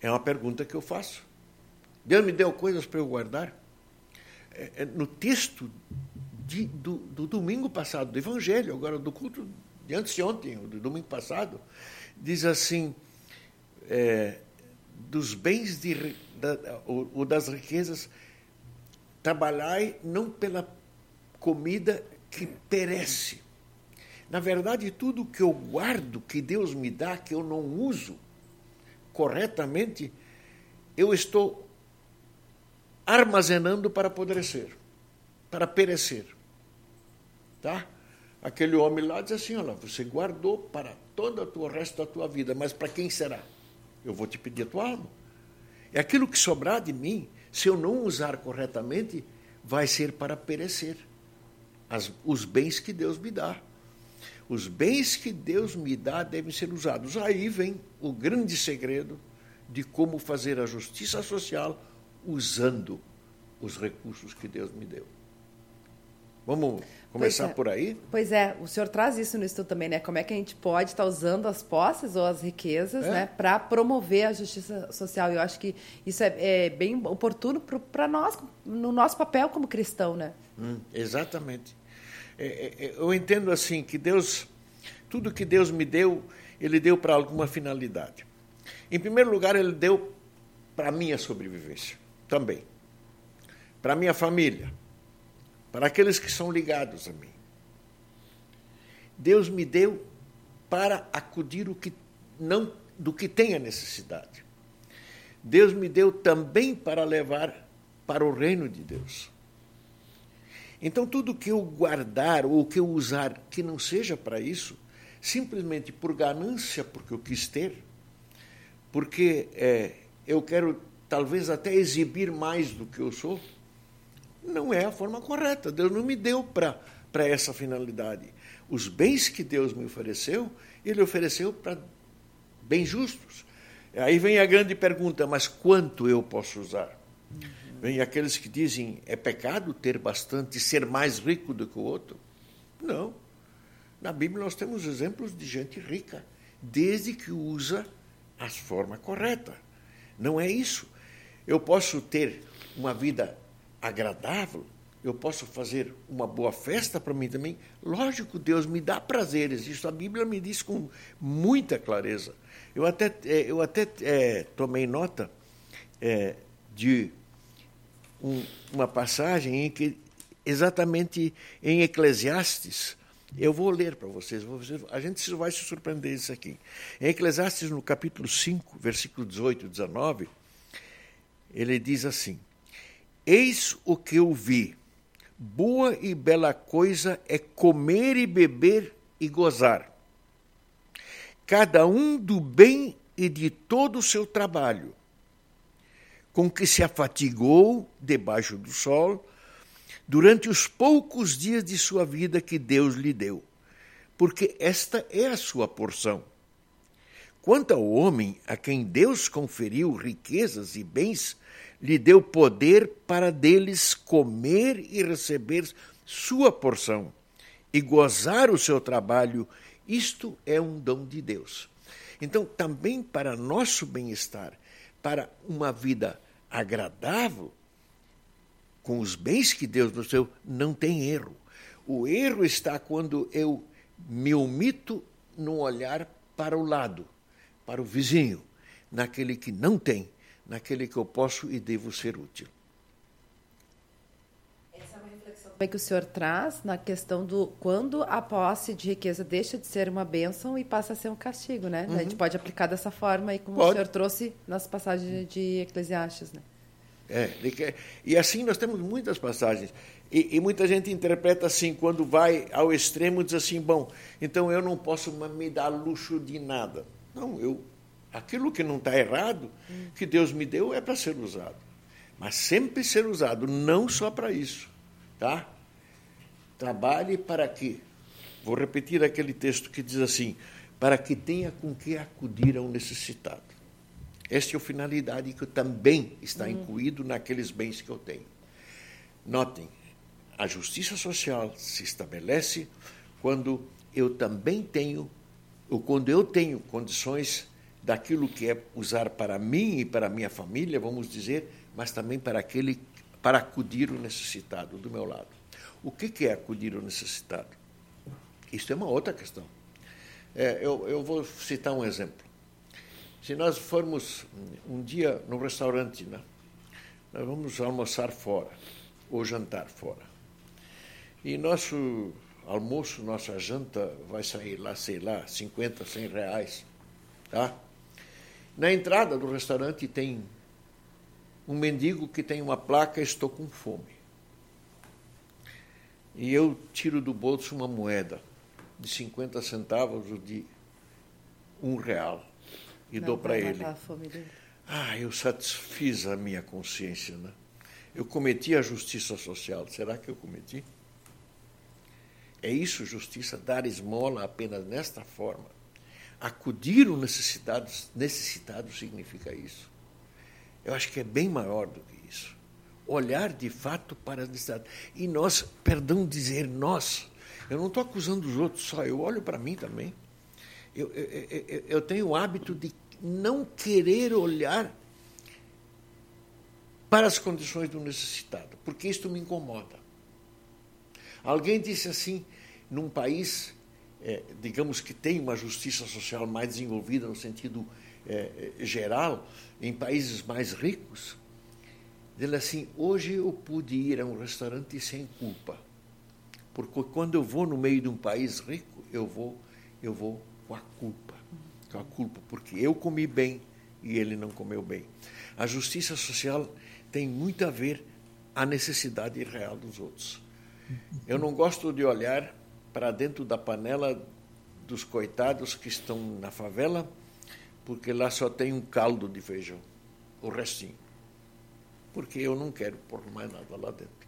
É uma pergunta que eu faço. Deus me deu coisas para eu guardar? É, é, no texto de, do, do, domingo passado, do Evangelho, agora do culto de antes de ontem, do domingo passado, diz assim: é, dos bens de, da, ou, ou das riquezas Trabalhai não pela comida que perece, Na verdade, tudo que eu guardo, que Deus me dá, que eu não uso corretamente, eu estou armazenando para apodrecer, para perecer. Tá? Aquele homem lá diz assim: olha, você guardou para todo o resto da tua vida, mas para quem será? Eu vou te pedir a tua alma. É aquilo que sobrar de mim, se eu não usar corretamente, vai ser para perecer. As, os bens que Deus me dá. Os bens que Deus me dá devem ser usados. Aí vem o grande segredo de como fazer a justiça social usando os recursos que Deus me deu. Vamos começar é. por aí? Pois é, o senhor traz isso no estudo também, né? Como é que a gente pode estar usando as posses ou as riquezas, é. né, para promover a justiça social? Eu acho que isso é, é bem oportuno para nós, no nosso papel como cristão, né? Hum, exatamente. É, é, é, eu entendo assim que Deus, tudo que Deus me deu, Ele deu para alguma finalidade. Em primeiro lugar, Ele deu para a minha sobrevivência, também. Para a minha família, para aqueles que são ligados a mim. Deus me deu para acudir o que não do que tem a necessidade. Deus me deu também para levar para o reino de Deus. Então, tudo que eu guardar ou que eu usar que não seja para isso, simplesmente por ganância, porque eu quis ter, porque é, eu quero talvez até exibir mais do que eu sou, não é a forma correta. Deus não me deu para essa finalidade. Os bens que Deus me ofereceu, Ele ofereceu para bens justos. Aí vem a grande pergunta: mas quanto eu posso usar? Vem aqueles que dizem é pecado ter bastante, ser mais rico do que o outro. Não. Na Bíblia nós temos exemplos de gente rica, desde que usa a forma correta. Não é isso. Eu posso ter uma vida agradável, eu posso fazer uma boa festa para mim também. Lógico, Deus me dá prazeres, isso a Bíblia me diz com muita clareza. Eu até, é, eu até é, tomei nota é, de um, uma passagem em que, exatamente em Eclesiastes, eu vou ler para vocês, a gente vai se surpreender isso aqui. Em Eclesiastes, no capítulo 5, versículo 18 e 19, ele diz assim: Eis o que eu vi, boa e bela coisa é comer e beber e gozar, cada um do bem e de todo o seu trabalho. Com que se afatigou debaixo do sol durante os poucos dias de sua vida que Deus lhe deu, porque esta é a sua porção. Quanto ao homem a quem Deus conferiu riquezas e bens, lhe deu poder para deles comer e receber sua porção e gozar o seu trabalho, isto é um dom de Deus. Então, também para nosso bem-estar, para uma vida agradável, com os bens que Deus nos deu, não tem erro. O erro está quando eu me omito no olhar para o lado, para o vizinho, naquele que não tem, naquele que eu posso e devo ser útil. Essa é uma reflexão que o senhor traz na questão do quando a posse de riqueza deixa de ser uma bênção e passa a ser um castigo, né? Uhum. A gente uhum. pode aplicar dessa forma aí, como pode. o senhor trouxe nas passagens de Eclesiastes, né? É, e assim nós temos muitas passagens. E, e, muita gente interpreta assim, quando vai ao extremo, diz assim: bom, então eu não posso me dar luxo de nada. Não, eu, aquilo que não está errado, que Deus me deu, é para ser usado. Mas sempre ser usado, não só para isso. Tá? Trabalhe para que, vou repetir aquele texto que diz assim: para que tenha com que acudir ao necessitado. Esta é a finalidade que também está incluído naqueles bens que eu tenho. Notem, a justiça social se estabelece quando eu também tenho, ou quando eu tenho condições daquilo que é usar para mim e para minha família, vamos dizer, mas também para aquele para acudir o necessitado do meu lado. O que é acudir o necessitado? Isso é uma outra questão. É, eu, eu vou citar um exemplo. Se nós formos um dia no restaurante, né? nós vamos almoçar fora ou jantar fora. E nosso almoço, nossa janta vai sair lá, sei lá, 50, 100 reais. Tá? Na entrada do restaurante tem um mendigo que tem uma placa Estou com fome. E eu tiro do bolso uma moeda de 50 centavos ou de um real e Não dou para ele. Ah, eu satisfiz a minha consciência, né? Eu cometi a justiça social. Será que eu cometi? É isso justiça, dar esmola apenas nesta forma. Acudir o necessitado, necessitado significa isso. Eu acho que é bem maior do que isso. Olhar de fato para a necessidade. E nós, perdão dizer nós, eu não estou acusando os outros só, eu olho para mim também. Eu, eu, eu, eu tenho o hábito de não querer olhar para as condições do necessitado, porque isto me incomoda. Alguém disse assim, num país, é, digamos que tem uma justiça social mais desenvolvida no sentido é, é geral, em países mais ricos, ele assim, hoje eu pude ir a um restaurante sem culpa, porque quando eu vou no meio de um país rico, eu vou, eu vou com a culpa, com a culpa, porque eu comi bem e ele não comeu bem. A justiça social tem muito a ver a necessidade real dos outros. Eu não gosto de olhar para dentro da panela dos coitados que estão na favela, porque lá só tem um caldo de feijão, o restinho. Porque eu não quero pôr mais nada lá dentro.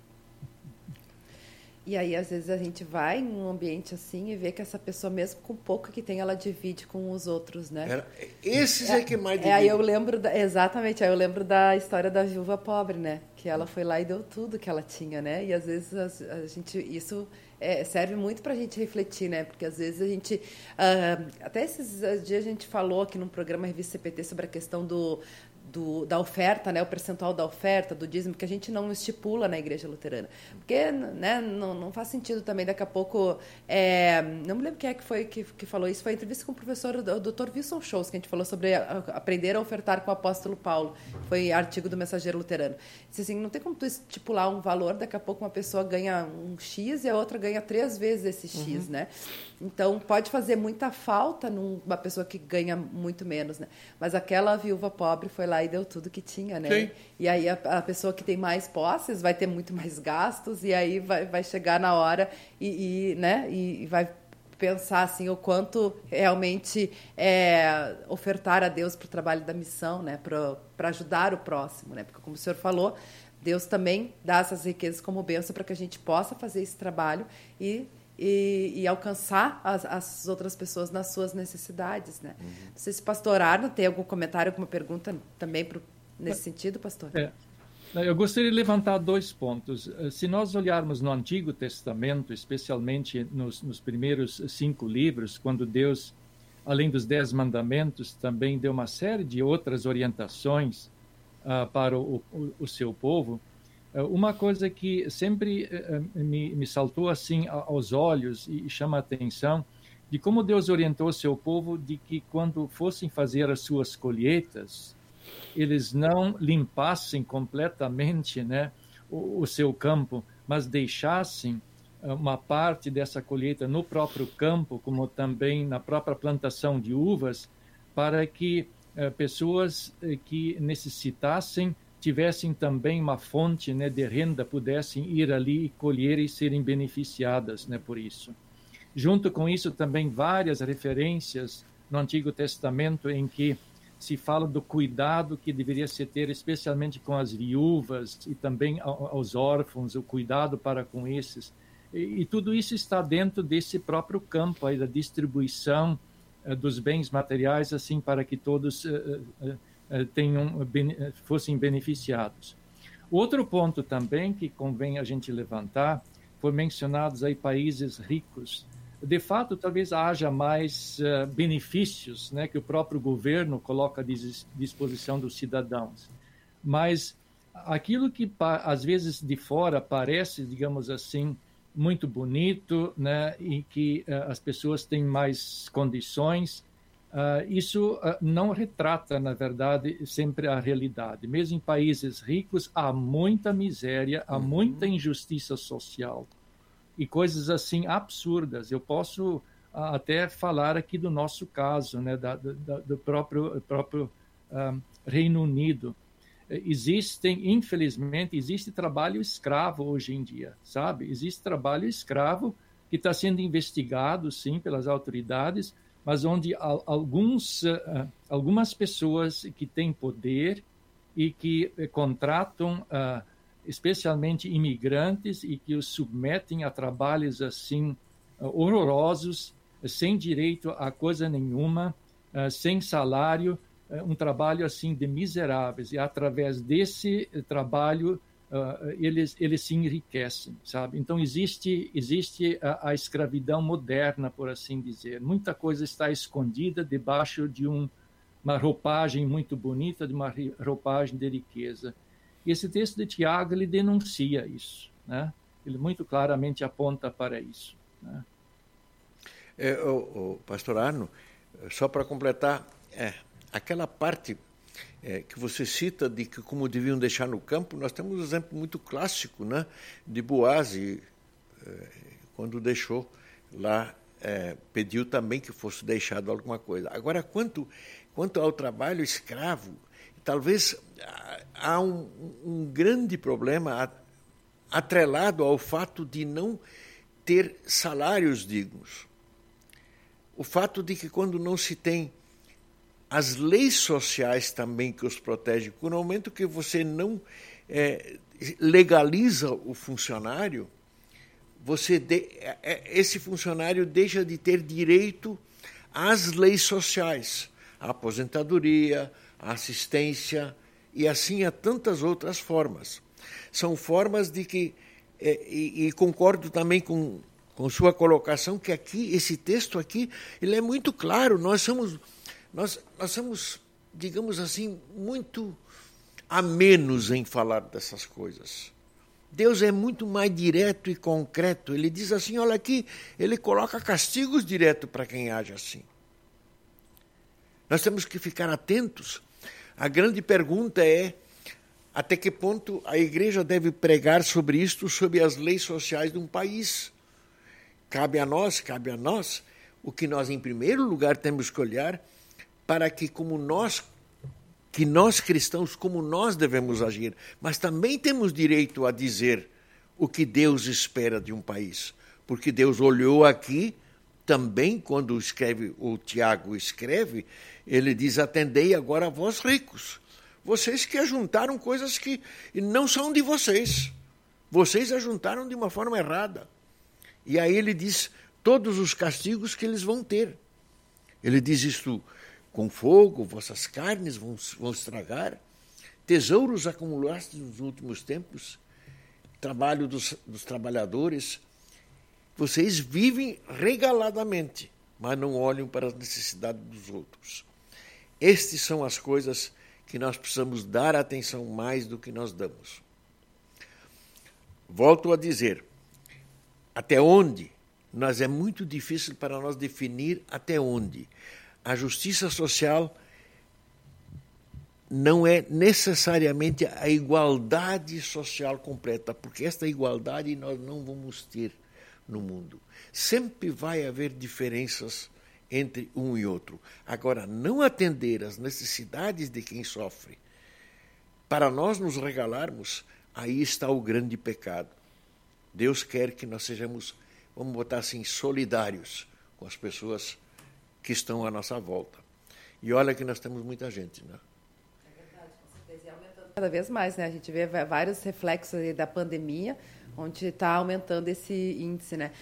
E aí, às vezes, a gente vai em um ambiente assim e vê que essa pessoa, mesmo com pouco que tem, ela divide com os outros, né? Era, esses é, é, que mais divide. É, aí eu lembro, da, exatamente, aí eu lembro da história da viúva pobre, né? Que ela foi lá e deu tudo que ela tinha, né? E às vezes a, a gente, isso é, serve muito para a gente refletir, né? Porque às vezes a gente. Uh, até esses dias a gente falou aqui num programa Revista CPT sobre a questão do, do, da oferta, né, o percentual da oferta, do dízimo, que a gente não estipula na igreja luterana. Porque né, não, não faz sentido também, daqui a pouco. É, não me lembro quem é que foi que, que falou isso, foi a entrevista com o professor, o Dr. Wilson Shows, que a gente falou sobre a, a aprender a ofertar com o apóstolo Paulo. Foi artigo do Mensageiro Luterano. Disse assim: não tem como tu estipular um valor, daqui a pouco uma pessoa ganha um X e a outra ganha três vezes esse X, uhum. né? Então, pode fazer muita falta numa pessoa que ganha muito menos, né? Mas aquela viúva pobre foi lá e deu tudo que tinha, né? Sim. E aí a, a, pessoa que tem mais posses vai ter muito mais gastos e aí vai, vai chegar na hora e, e né? E, e vai pensar assim o quanto realmente é, ofertar a Deus para o trabalho da missão, né? Para ajudar o próximo, né? Porque como o senhor falou, Deus também dá essas riquezas como bênção para que a gente possa fazer esse trabalho e e, e alcançar as, as, outras pessoas nas suas necessidades, né? Uhum. Não sei se pastor Arno tem algum comentário, alguma pergunta também pro, nesse é, sentido, pastor? É. Eu gostaria de levantar dois pontos. Se nós olharmos no Antigo Testamento, especialmente nos, nos primeiros cinco livros, quando Deus, além dos dez mandamentos, também deu uma série de outras orientações uh, para o, o, o seu povo, uma coisa que sempre é, é, me, me saltou assim aos olhos e chama a atenção de como Deus orientou seu povo de que quando fossem fazer as suas colheitas, eles não limpassem completamente, né, o, o seu campo, mas deixassem uma parte dessa colheita no próprio campo, como também na própria plantação de uvas, para que pessoas que necessitassem tivessem também uma fonte né, de renda, pudessem ir ali e colher e serem beneficiadas né, por isso. Junto com isso, também várias referências no Antigo Testamento em que se fala do cuidado que deveria se ter, especialmente com as viúvas e também aos órfãos, o cuidado para com esses. E, e tudo isso está dentro desse próprio campo aí da distribuição uh, dos bens materiais, assim, para que todos uh, eh, tenham, eh, fossem beneficiados. Outro ponto também que convém a gente levantar, foi mencionados aí países ricos. De fato, talvez haja mais uh, benefícios né, que o próprio governo coloca à disposição dos cidadãos. Mas aquilo que às vezes de fora parece, digamos assim, muito bonito, né, e que uh, as pessoas têm mais condições, Uh, isso uh, não retrata, na verdade, sempre a realidade. Mesmo em países ricos, há muita miséria, há uhum. muita injustiça social. e coisas assim absurdas. Eu posso até falar aqui do nosso caso, né, da, da, do próprio, próprio Reino Unido. Existem, infelizmente, existe trabalho escravo hoje em dia, sabe? Existe trabalho escravo que está sendo investigado, sim, pelas autoridades, mas onde alguns, uh, algumas pessoas que têm poder e que eh, contratam especialmente imigrantes e que os submetem a trabalhos assim horrorosos, sem direito a coisa nenhuma, sem salário, um trabalho assim de miseráveis. E através desse trabalho uh, eles, eles se enriquecem, sabe? Então existe existe a, a, escravidão moderna, por assim dizer. Muita coisa está escondida debaixo de um, uma roupagem muito bonita, de uma roupagem de riqueza. E esse texto de Tiago ele denuncia isso, né? Ele muito claramente aponta para isso. Né? É, o, o pastor Arno, só para completar, é, aquela parte é, que você cita de que como deviam deixar no campo, nós temos um exemplo muito clássico, né, de Boaz, é, quando deixou lá, é, pediu também que fosse deixado alguma coisa. Agora, quanto, quanto ao trabalho escravo, talvez há um, um grande problema atrelado ao fato de não ter salários dignos. O fato de que quando não se tem as leis sociais também que os protegem, no momento que você não é, legaliza o funcionário, você de, é, é, esse funcionário deixa de ter direito às leis sociais, à aposentadoria, à assistência e assim a tantas outras formas. São formas de que é, e, e concordo também com com sua colocação que aqui esse texto aqui ele é muito claro. Nós somos nós, nós somos, digamos assim, muito a menos em falar dessas coisas. Deus é muito mais direto e concreto. Ele diz assim: olha aqui, ele coloca castigos direto para quem age assim. Nós temos que ficar atentos. A grande pergunta é: até que ponto a igreja deve pregar sobre isto, sobre as leis sociais de um país? Cabe a nós, cabe a nós, o que nós, em primeiro lugar, temos que olhar para que como nós que nós cristãos como nós devemos agir, mas também temos direito a dizer o que Deus espera de um país, porque Deus olhou aqui também quando escreve o Tiago escreve, ele diz: "Atendei agora a vós ricos, vocês que ajuntaram coisas que não são de vocês. Vocês ajuntaram de uma forma errada." E aí ele diz todos os castigos que eles vão ter. Ele diz isto com fogo, vossas carnes vão, vão estragar. Tesouros acumulaste nos últimos tempos, trabalho dos, dos trabalhadores. Vocês vivem regaladamente, mas não olham para as necessidades dos outros. Estas são as coisas que nós precisamos dar atenção mais do que nós damos. Volto a dizer, até onde? Nós é muito difícil para nós definir até onde a justiça social não é necessariamente a igualdade social completa, porque esta igualdade nós não vamos ter no mundo. Sempre vai haver diferenças entre um e outro. Agora, não atender às necessidades de quem sofre, para nós nos regalarmos, aí está o grande pecado. Deus quer que nós sejamos, vamos botar assim, solidários com as pessoas que estão à nossa volta. E olha que nós temos muita gente, né? Cada vez mais, né? A gente vê vários reflexos da pandemia, onde está aumentando esse índice, né?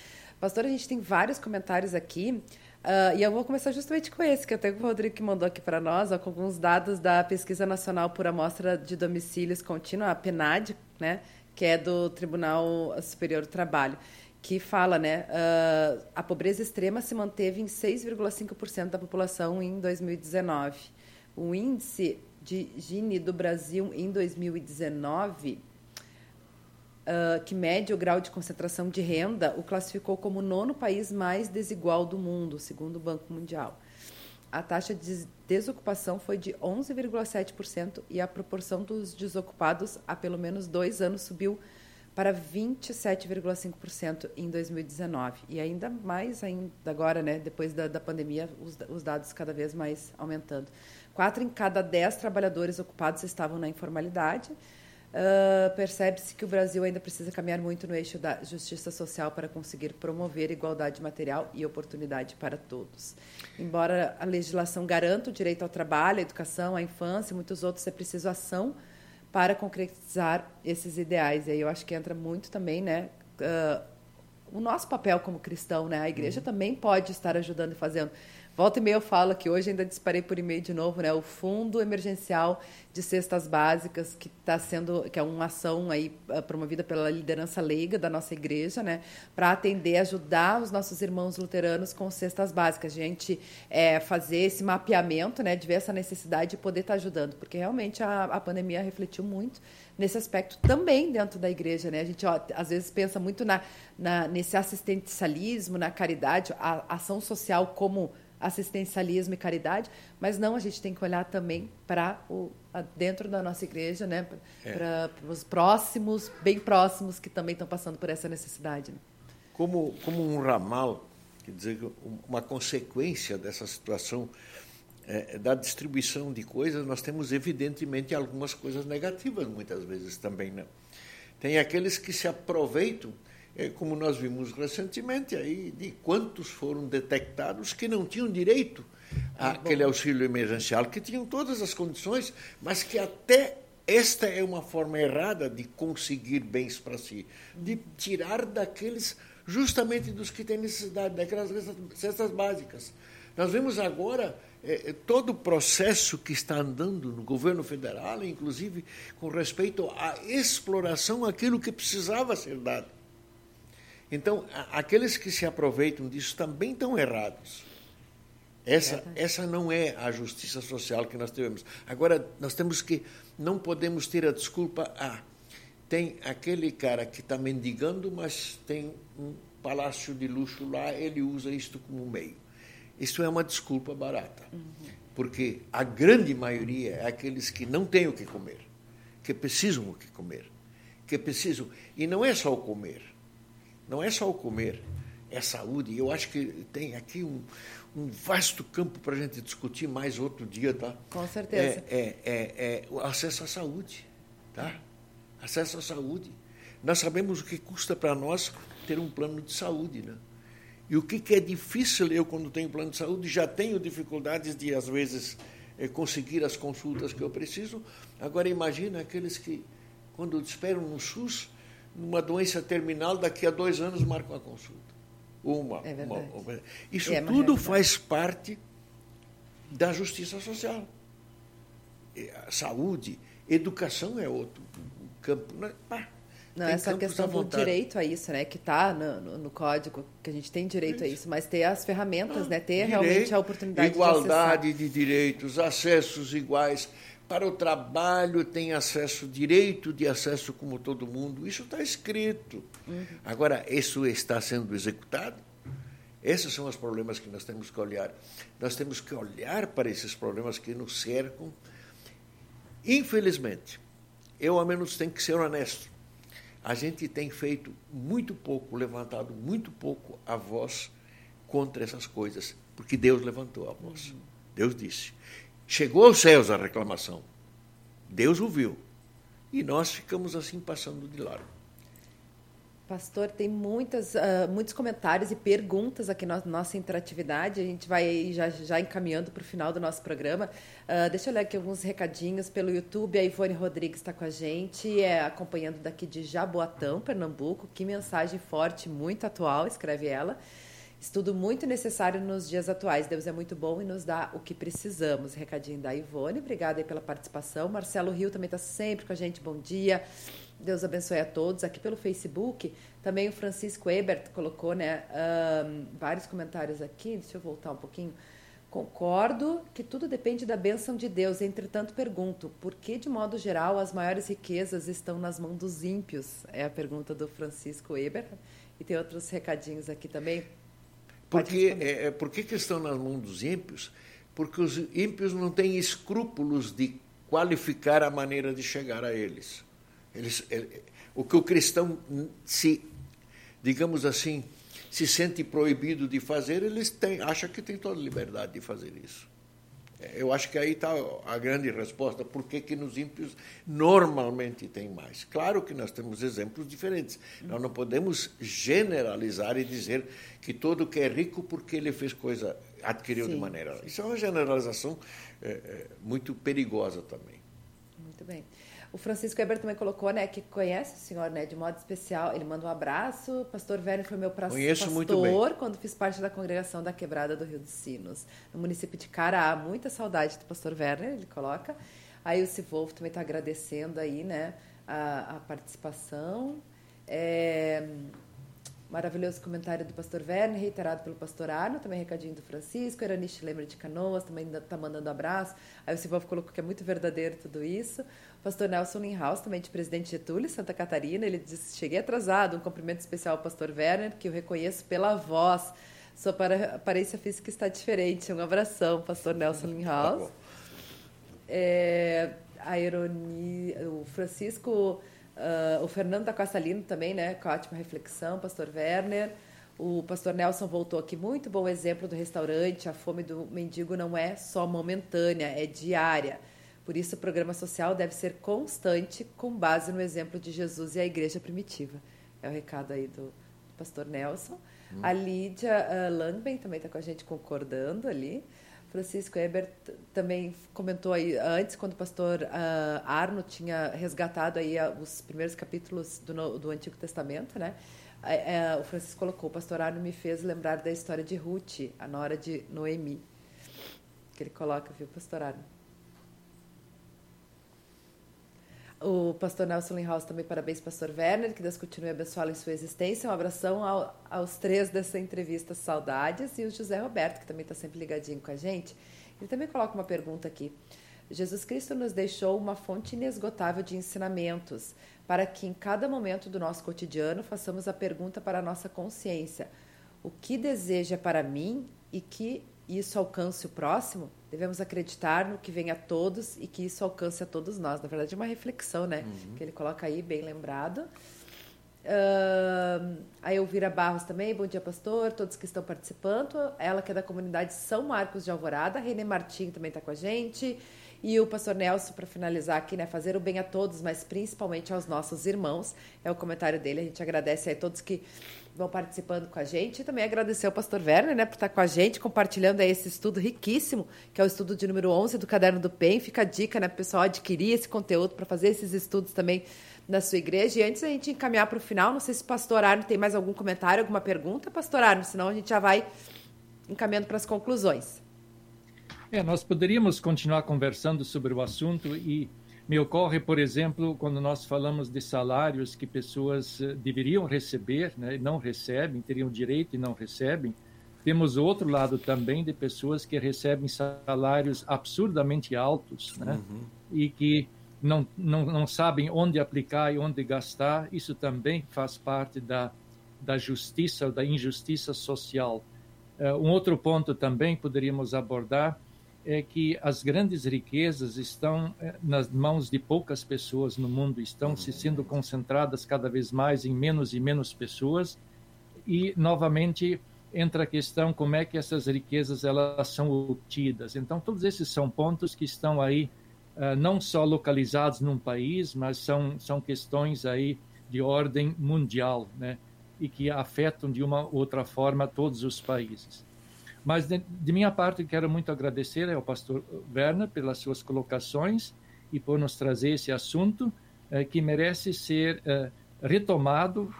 Pastor, a gente tem vários comentários aqui. Uh, e eu vou começar justamente com esse, que até o Rodrigo mandou aqui para nós, ó, com alguns dados da Pesquisa Nacional por Amostra de Domicílios Contínua, a PNAD, né, que é do Tribunal Superior do Trabalho que fala, né, uh, a pobreza extrema se manteve em 6,5% da população em 2019. O índice de Gini do Brasil em 2019, uh, ah, que mede o grau de concentração de renda, o classificou como o nono país mais desigual do mundo, segundo o Banco Mundial. A taxa de desocupação foi de 11,7% e a proporção dos desocupados há pelo menos dois anos subiu para 27,5% em 2019. E ainda mais ainda agora, né, depois da, da pandemia, os, os, dados cada vez mais aumentando. Quatro em cada dez trabalhadores ocupados estavam na informalidade. Uh, Percebe-se que o Brasil ainda precisa caminhar muito no eixo da justiça social para conseguir promover igualdade material e oportunidade para todos. Embora a legislação garanta o direito ao trabalho, à educação, à infância e muitos outros, é preciso ação para concretizar esses ideais. E aí eu acho que entra muito também, né? Uh, o nosso papel como cristão, né? A igreja uhum. também pode estar ajudando e fazendo. Volta e meia eu falo que hoje ainda disparei por e-mail de novo, né? O Fundo Emergencial de Cestas Básicas, que está sendo, que é uma ação aí ah, promovida pela liderança leiga da nossa igreja, né? Para atender, ajudar os nossos irmãos luteranos com cestas básicas. A gente é, fazer esse mapeamento, né? De ver essa necessidade de poder estar tá ajudando, porque realmente a, a pandemia refletiu muito nesse aspecto também dentro da igreja, né? A gente ó, às vezes pensa muito na, na, nesse assistencialismo, na caridade, a ação social como assistencialismo e caridade, mas não, a gente tem que olhar também para o dentro da nossa igreja, né, para é. os próximos, bem próximos que também estão passando por essa necessidade. Né? Como como um ramal, quer dizer, uma consequência dessa situação é, da distribuição de coisas, nós temos evidentemente algumas coisas negativas muitas vezes também, né? Tem aqueles que se aproveitam é, como nós vimos recentemente, aí, de quantos foram detectados que não tinham direito àquele auxílio emergencial, que tinham todas as condições, mas que até esta é uma forma errada de conseguir bens para si, de tirar daqueles, justamente dos que têm necessidade, daquelas cestas básicas. Nós vemos agora é, todo o processo que está andando no governo federal, inclusive com respeito à exploração, aquilo que precisava ser dado. Então, aqueles que se aproveitam disso também estão errados. Essa, essa não é a justiça social que nós temos. Agora, nós temos que, não podemos ter a desculpa, ah, tem aquele cara que está mendigando, mas tem um palácio de luxo lá, ele usa isto como meio. Isso é uma desculpa barata. Uhum. Porque a grande maioria é aqueles que não têm o que comer, que precisam o que comer, que precisam. E não é só o comer não é só o comer, é saúde. Eu acho que tem aqui um, um vasto campo para a gente discutir mais outro dia, tá? Com certeza. É, é, é, é, o acesso à saúde, tá? Acesso à saúde. Nós sabemos o que custa para nós ter um plano de saúde, né? E o que, que é difícil, eu quando tenho plano de saúde, já tenho dificuldades de, às vezes, é, conseguir as consultas que eu preciso. Agora, imagina aqueles que, quando esperam no SUS, numa doença terminal, daqui a dois anos marca uma consulta. Uma. É uma, uma. Isso é, tudo faz parte da justiça social. Saúde, educação é outro campo. Né? Pá, não, essa questão do direito a isso, né? Que está no, no, no, código, que a gente tem direito isso. a isso, mas ter as ferramentas, né? Ter direito, realmente a oportunidade igualdade de, de direitos, acessos iguais para o trabalho tem acesso, direito de acesso como todo mundo. Isso está escrito. Uhum. Agora, isso está sendo executado? Esses são os problemas que nós temos que olhar. Nós temos que olhar para esses problemas que nos cercam. Infelizmente, eu ao menos tenho que ser honesto. A gente tem feito muito pouco, levantado muito pouco a voz contra essas coisas, porque Deus levantou a voz. Uhum. Deus disse: Chegou aos céus a reclamação. Deus ouviu. E nós ficamos assim passando de largo. Pastor, tem muitas, uh, muitos comentários e perguntas aqui na nossa interatividade. A gente vai já, já encaminhando para o final do nosso programa. Uh, deixa eu ler aqui alguns recadinhos pelo YouTube. A Ivone Rodrigues está com a gente, é, acompanhando daqui de Jaboatão, Pernambuco. Que mensagem forte, muito atual, escreve ela. Estudo muito necessário nos dias atuais. Deus é muito bom e nos dá o que precisamos. Recadinho da Ivone. Obrigada aí pela participação. Marcelo Rio também está sempre com a gente. Bom dia. Deus abençoe a todos. Aqui pelo Facebook, também o Francisco Ebert colocou né, um, vários comentários aqui. Deixa eu voltar um pouquinho. Concordo que tudo depende da bênção de Deus. Entretanto, pergunto: por que, de modo geral, as maiores riquezas estão nas mãos dos ímpios? É a pergunta do Francisco Ebert. E tem outros recadinhos aqui também. Porque, é, é, por que, estão nas mãos dos ímpios? Porque os ímpios não têm escrúpulos de qualificar a maneira de chegar a eles. Eles, ele, o que o cristão se, digamos assim, se sente proibido de fazer, eles têm, acham que tem toda a liberdade de fazer isso. Eu acho que aí está a grande resposta. Por que, que nos ímpios normalmente tem mais? Claro que nós temos exemplos diferentes. Nós não podemos generalizar e dizer que todo que é rico porque ele fez coisa, adquiriu Sim. de maneira. Isso é uma generalização é, é, muito perigosa também. Muito bem. O Francisco Eber também colocou, né, que conhece o senhor, né, de modo especial. Ele manda um abraço. Pastor Werner foi meu pra Conheço pastor quando fiz parte da congregação da Quebrada do Rio dos Sinos, no município de Cará. Muita saudade do pastor Werner, ele coloca. Aí o Sivolvo também está agradecendo aí, né, a, a participação. É, Maravilhoso comentário do pastor Werner, reiterado pelo pastor Arno, também recadinho do Francisco. Eraniche lembra de Canoas, também está mandando abraço. Aí o Silvio colocou que é muito verdadeiro tudo isso. O pastor Nelson Linhaus, também de Presidente Getúlio, Santa Catarina, ele disse: Cheguei atrasado. Um cumprimento especial ao pastor Werner, que eu reconheço pela voz. Sua aparência física está diferente. Um abração, pastor Nelson Linhaus. Tá é, a ironia, o Francisco Uh, o Fernando da Costa Lino também, né? Com ótima reflexão, pastor Werner. O pastor Nelson voltou aqui, muito bom exemplo do restaurante. A fome do mendigo não é só momentânea, é diária. Por isso, o programa social deve ser constante, com base no exemplo de Jesus e a igreja primitiva. É o recado aí do, do pastor Nelson. Hum. A Lídia uh, Langben também está com a gente concordando ali. Francisco Ebert também comentou aí antes, quando o pastor uh, Arno tinha resgatado aí uh, os primeiros capítulos do, do Antigo Testamento, né? Uh, o Francisco colocou, o pastor Arno me fez lembrar da história de Ruth, a nora de Noemi. Que ele coloca, viu, pastor Arno? O pastor Nelson Linhaus também parabéns, pastor Werner, que Deus continue abençoá-lo em sua existência. Um abração ao, aos três dessa entrevista, saudades, e o José Roberto, que também está sempre ligadinho com a gente. Ele também coloca uma pergunta aqui. Jesus Cristo nos deixou uma fonte inesgotável de ensinamentos, para que em cada momento do nosso cotidiano façamos a pergunta para a nossa consciência: o que deseja para mim e que isso alcance o próximo? devemos acreditar no que vem a todos e que isso alcance a todos nós. Na verdade, é uma reflexão, né? Uhum. Que ele coloca aí, bem lembrado. Uh, a Elvira Barros também, bom dia, pastor, todos que estão participando. Ela que é da comunidade São Marcos de Alvorada. René Martim também está com a gente. E o pastor Nelson, para finalizar aqui, né? Fazer o bem a todos, mas principalmente aos nossos irmãos. É o comentário dele. A gente agradece a todos que vão participando com a gente. E também agradecer ao pastor Werner, né, por estar com a gente, compartilhando esse estudo riquíssimo, que é o estudo de número 11 do Caderno do PEN. Fica a dica, né, pessoal adquirir esse conteúdo para fazer esses estudos também na sua igreja. E antes da gente encaminhar para o final, não sei se o pastor Arno tem mais algum comentário, alguma pergunta, pastor Arno, senão a gente já vai encaminhando para as conclusões. É, nós poderíamos continuar conversando sobre o assunto e me ocorre, por exemplo, quando nós falamos de salários que pessoas eh, deveriam receber, né, não recebem, teriam direito e não recebem. Temos outro lado também de pessoas que recebem salários absurdamente altos, né, uhum. e que não, não, não sabem onde aplicar e onde gastar. Isso também faz parte da, da justiça, da injustiça social. Uh, um outro ponto também poderíamos abordar é que as grandes riquezas estão eh, nas mãos de poucas pessoas no mundo, estão se sendo concentradas cada vez mais em menos e menos pessoas. E novamente entra a questão como é que essas riquezas elas são obtidas. Então todos esses são pontos que estão aí uh, não só localizados num país, mas são são questões aí de ordem mundial, né? E que afetam de uma ou outra forma todos os países. Mas, de, de minha parte, quero muito agradecer ao pastor Werner pelas suas colocações e por nos trazer esse assunto eh, que merece ser eh, retomado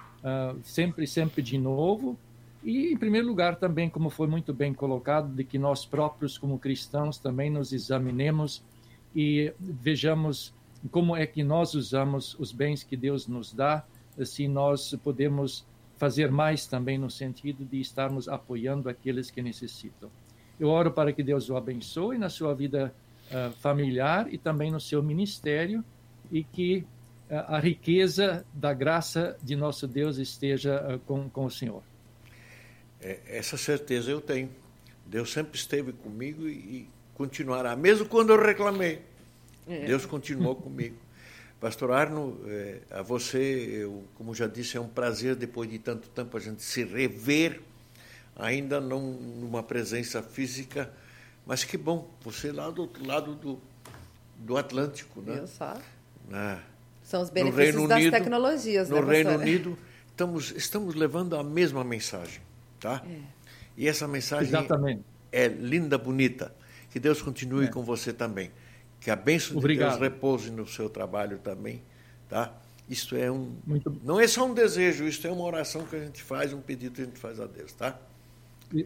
sempre, sempre de novo. E, em primeiro lugar, também, como foi muito bem colocado, de que nós próprios, como cristãos, também nos examinemos e vejamos como é que nós usamos os bens que Deus nos dá, se nós podemos fazer mais também no sentido de estarmos apoiando aqueles que necessitam. Eu oro para que Deus o abençoe na sua vida uh, familiar e também no seu ministério e que uh, a riqueza da graça de nosso Deus esteja uh, com, com o Senhor. É, essa certeza eu tenho. Deus sempre esteve comigo e, continuará, mesmo quando eu reclamei. É. Deus continuou comigo. Pastor Arno, é, a você, eu, como já disse, é um prazer, depois de tanto tempo, a gente se rever, ainda não numa presença física, mas que bom, você lá do outro lado do, do Atlântico, né? Eu só. Na, São os benefícios das Unido, tecnologias, no né, Reino? Unido, estamos, estamos levando a mesma mensagem, tá? É. E essa mensagem Exatamente. é linda, bonita. Que Deus continue É. com você também. Que a bênção Obrigado. de Deus repouse no seu trabalho também, tá? Isto é um Muito- não é só um desejo, isto é uma oração que a gente faz, um pedido que a gente faz a Deus, tá?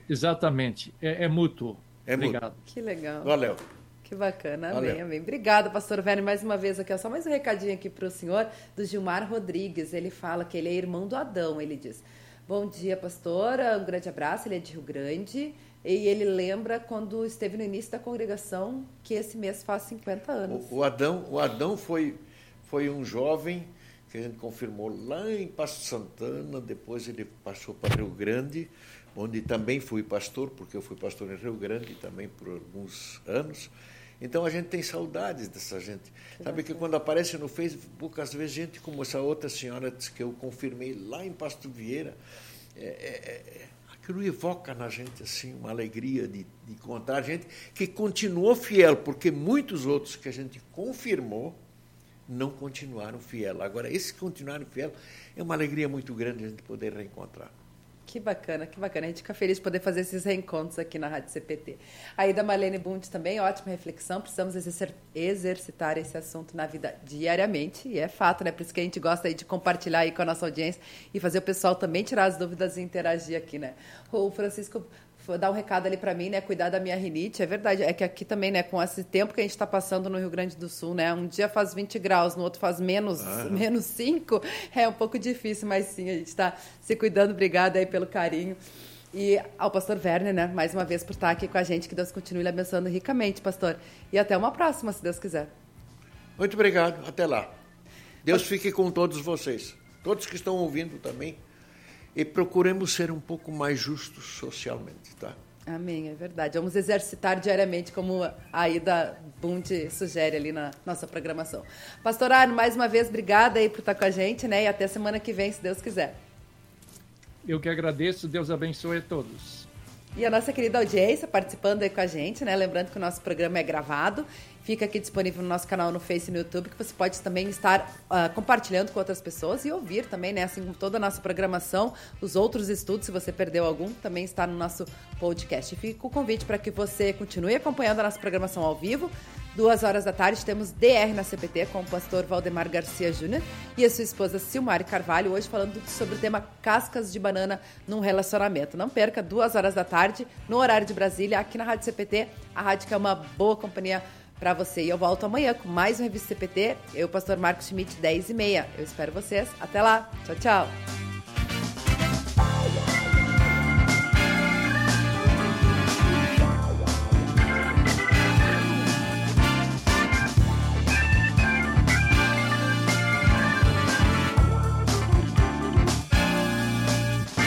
Exatamente. É, é mútuo. É mútuo. Obrigado. Que legal. Valeu. Que bacana, amém, Valeu. amém. Obrigada, pastor Werner, mais uma vez aqui. ó. Só mais um recadinho aqui para o senhor, do Gilmar Rodrigues. Ele fala que ele é irmão do Adão, ele diz. Bom dia, pastora, um grande abraço, ele é de Rio Grande. E ele lembra quando esteve no início da congregação, que esse mês faz 50 anos. O, o Adão, o Adão foi foi um jovem que a gente confirmou lá em Pasto Santana, depois ele passou para Rio Grande, onde também fui pastor, porque eu fui pastor em Rio Grande também por alguns anos. Então a gente tem saudades dessa gente. Sabe que quando aparece no Facebook, às vezes gente como essa outra senhora que eu confirmei lá em Pasto Vieira, é, é, é, aquilo evoca na gente assim uma alegria de, de encontrar gente que continuou fiel, porque muitos outros que a gente confirmou não continuaram fiel. Agora, esses que continuaram fiel, é uma alegria muito grande a gente poder reencontrar. Que bacana, que bacana. A gente fica feliz de poder fazer esses reencontros aqui na Rádio CPT. Aí da Marlene Bund também, ótima reflexão. Precisamos exercer- exercitar esse assunto na vida diariamente. E é fato, né? Por isso que a gente gosta de compartilhar aí com a nossa audiência e fazer o pessoal também tirar as dúvidas e interagir aqui, né? O Francisco dar um recado ali para mim, né? Cuidar da minha rinite. É verdade. É que aqui também, né? Com esse tempo que a gente está passando no Rio Grande do Sul, né? Um dia faz 20 graus, no outro faz menos, menos 5. É um pouco difícil, mas sim, a gente está se cuidando. Obrigada aí pelo carinho. E ao pastor Werner, né? Mais uma vez por estar aqui com a gente. Que Deus continue lhe abençoando ricamente, pastor. E até uma próxima, se Deus quiser. Muito obrigado. Até lá. Deus fique com todos vocês, todos que estão ouvindo também. E procuremos ser um pouco mais justos socialmente, tá? Amém, é verdade. Vamos exercitar diariamente, como a Aida Bund sugere ali na nossa programação. Pastor Arno, mais uma vez, obrigada aí por estar com a gente, né? E até semana que vem, se Deus quiser. Eu que agradeço. Deus abençoe a todos. E a nossa querida audiência participando aí com a gente, né? Lembrando que o nosso programa é gravado, fica aqui disponível no nosso canal no Face e no YouTube, que você pode também estar ah, compartilhando com outras pessoas e ouvir também, né? Assim como toda a nossa programação, os outros estudos, se você perdeu algum, também está no nosso podcast. Fica o convite para que você continue acompanhando a nossa programação ao vivo. Duas horas da tarde temos DR na CPT com o pastor Valdemar Garcia Júnior e a sua esposa Silmari Carvalho, hoje falando sobre o tema cascas de banana num relacionamento. Não perca, duas horas da tarde, no horário de Brasília, aqui na Rádio CPT, a rádio que é uma boa companhia para você. E eu volto amanhã com mais um Revista CPT, eu, pastor Marcos Schmidt, 10 e meia. Eu espero vocês. Até lá. Tchau, tchau.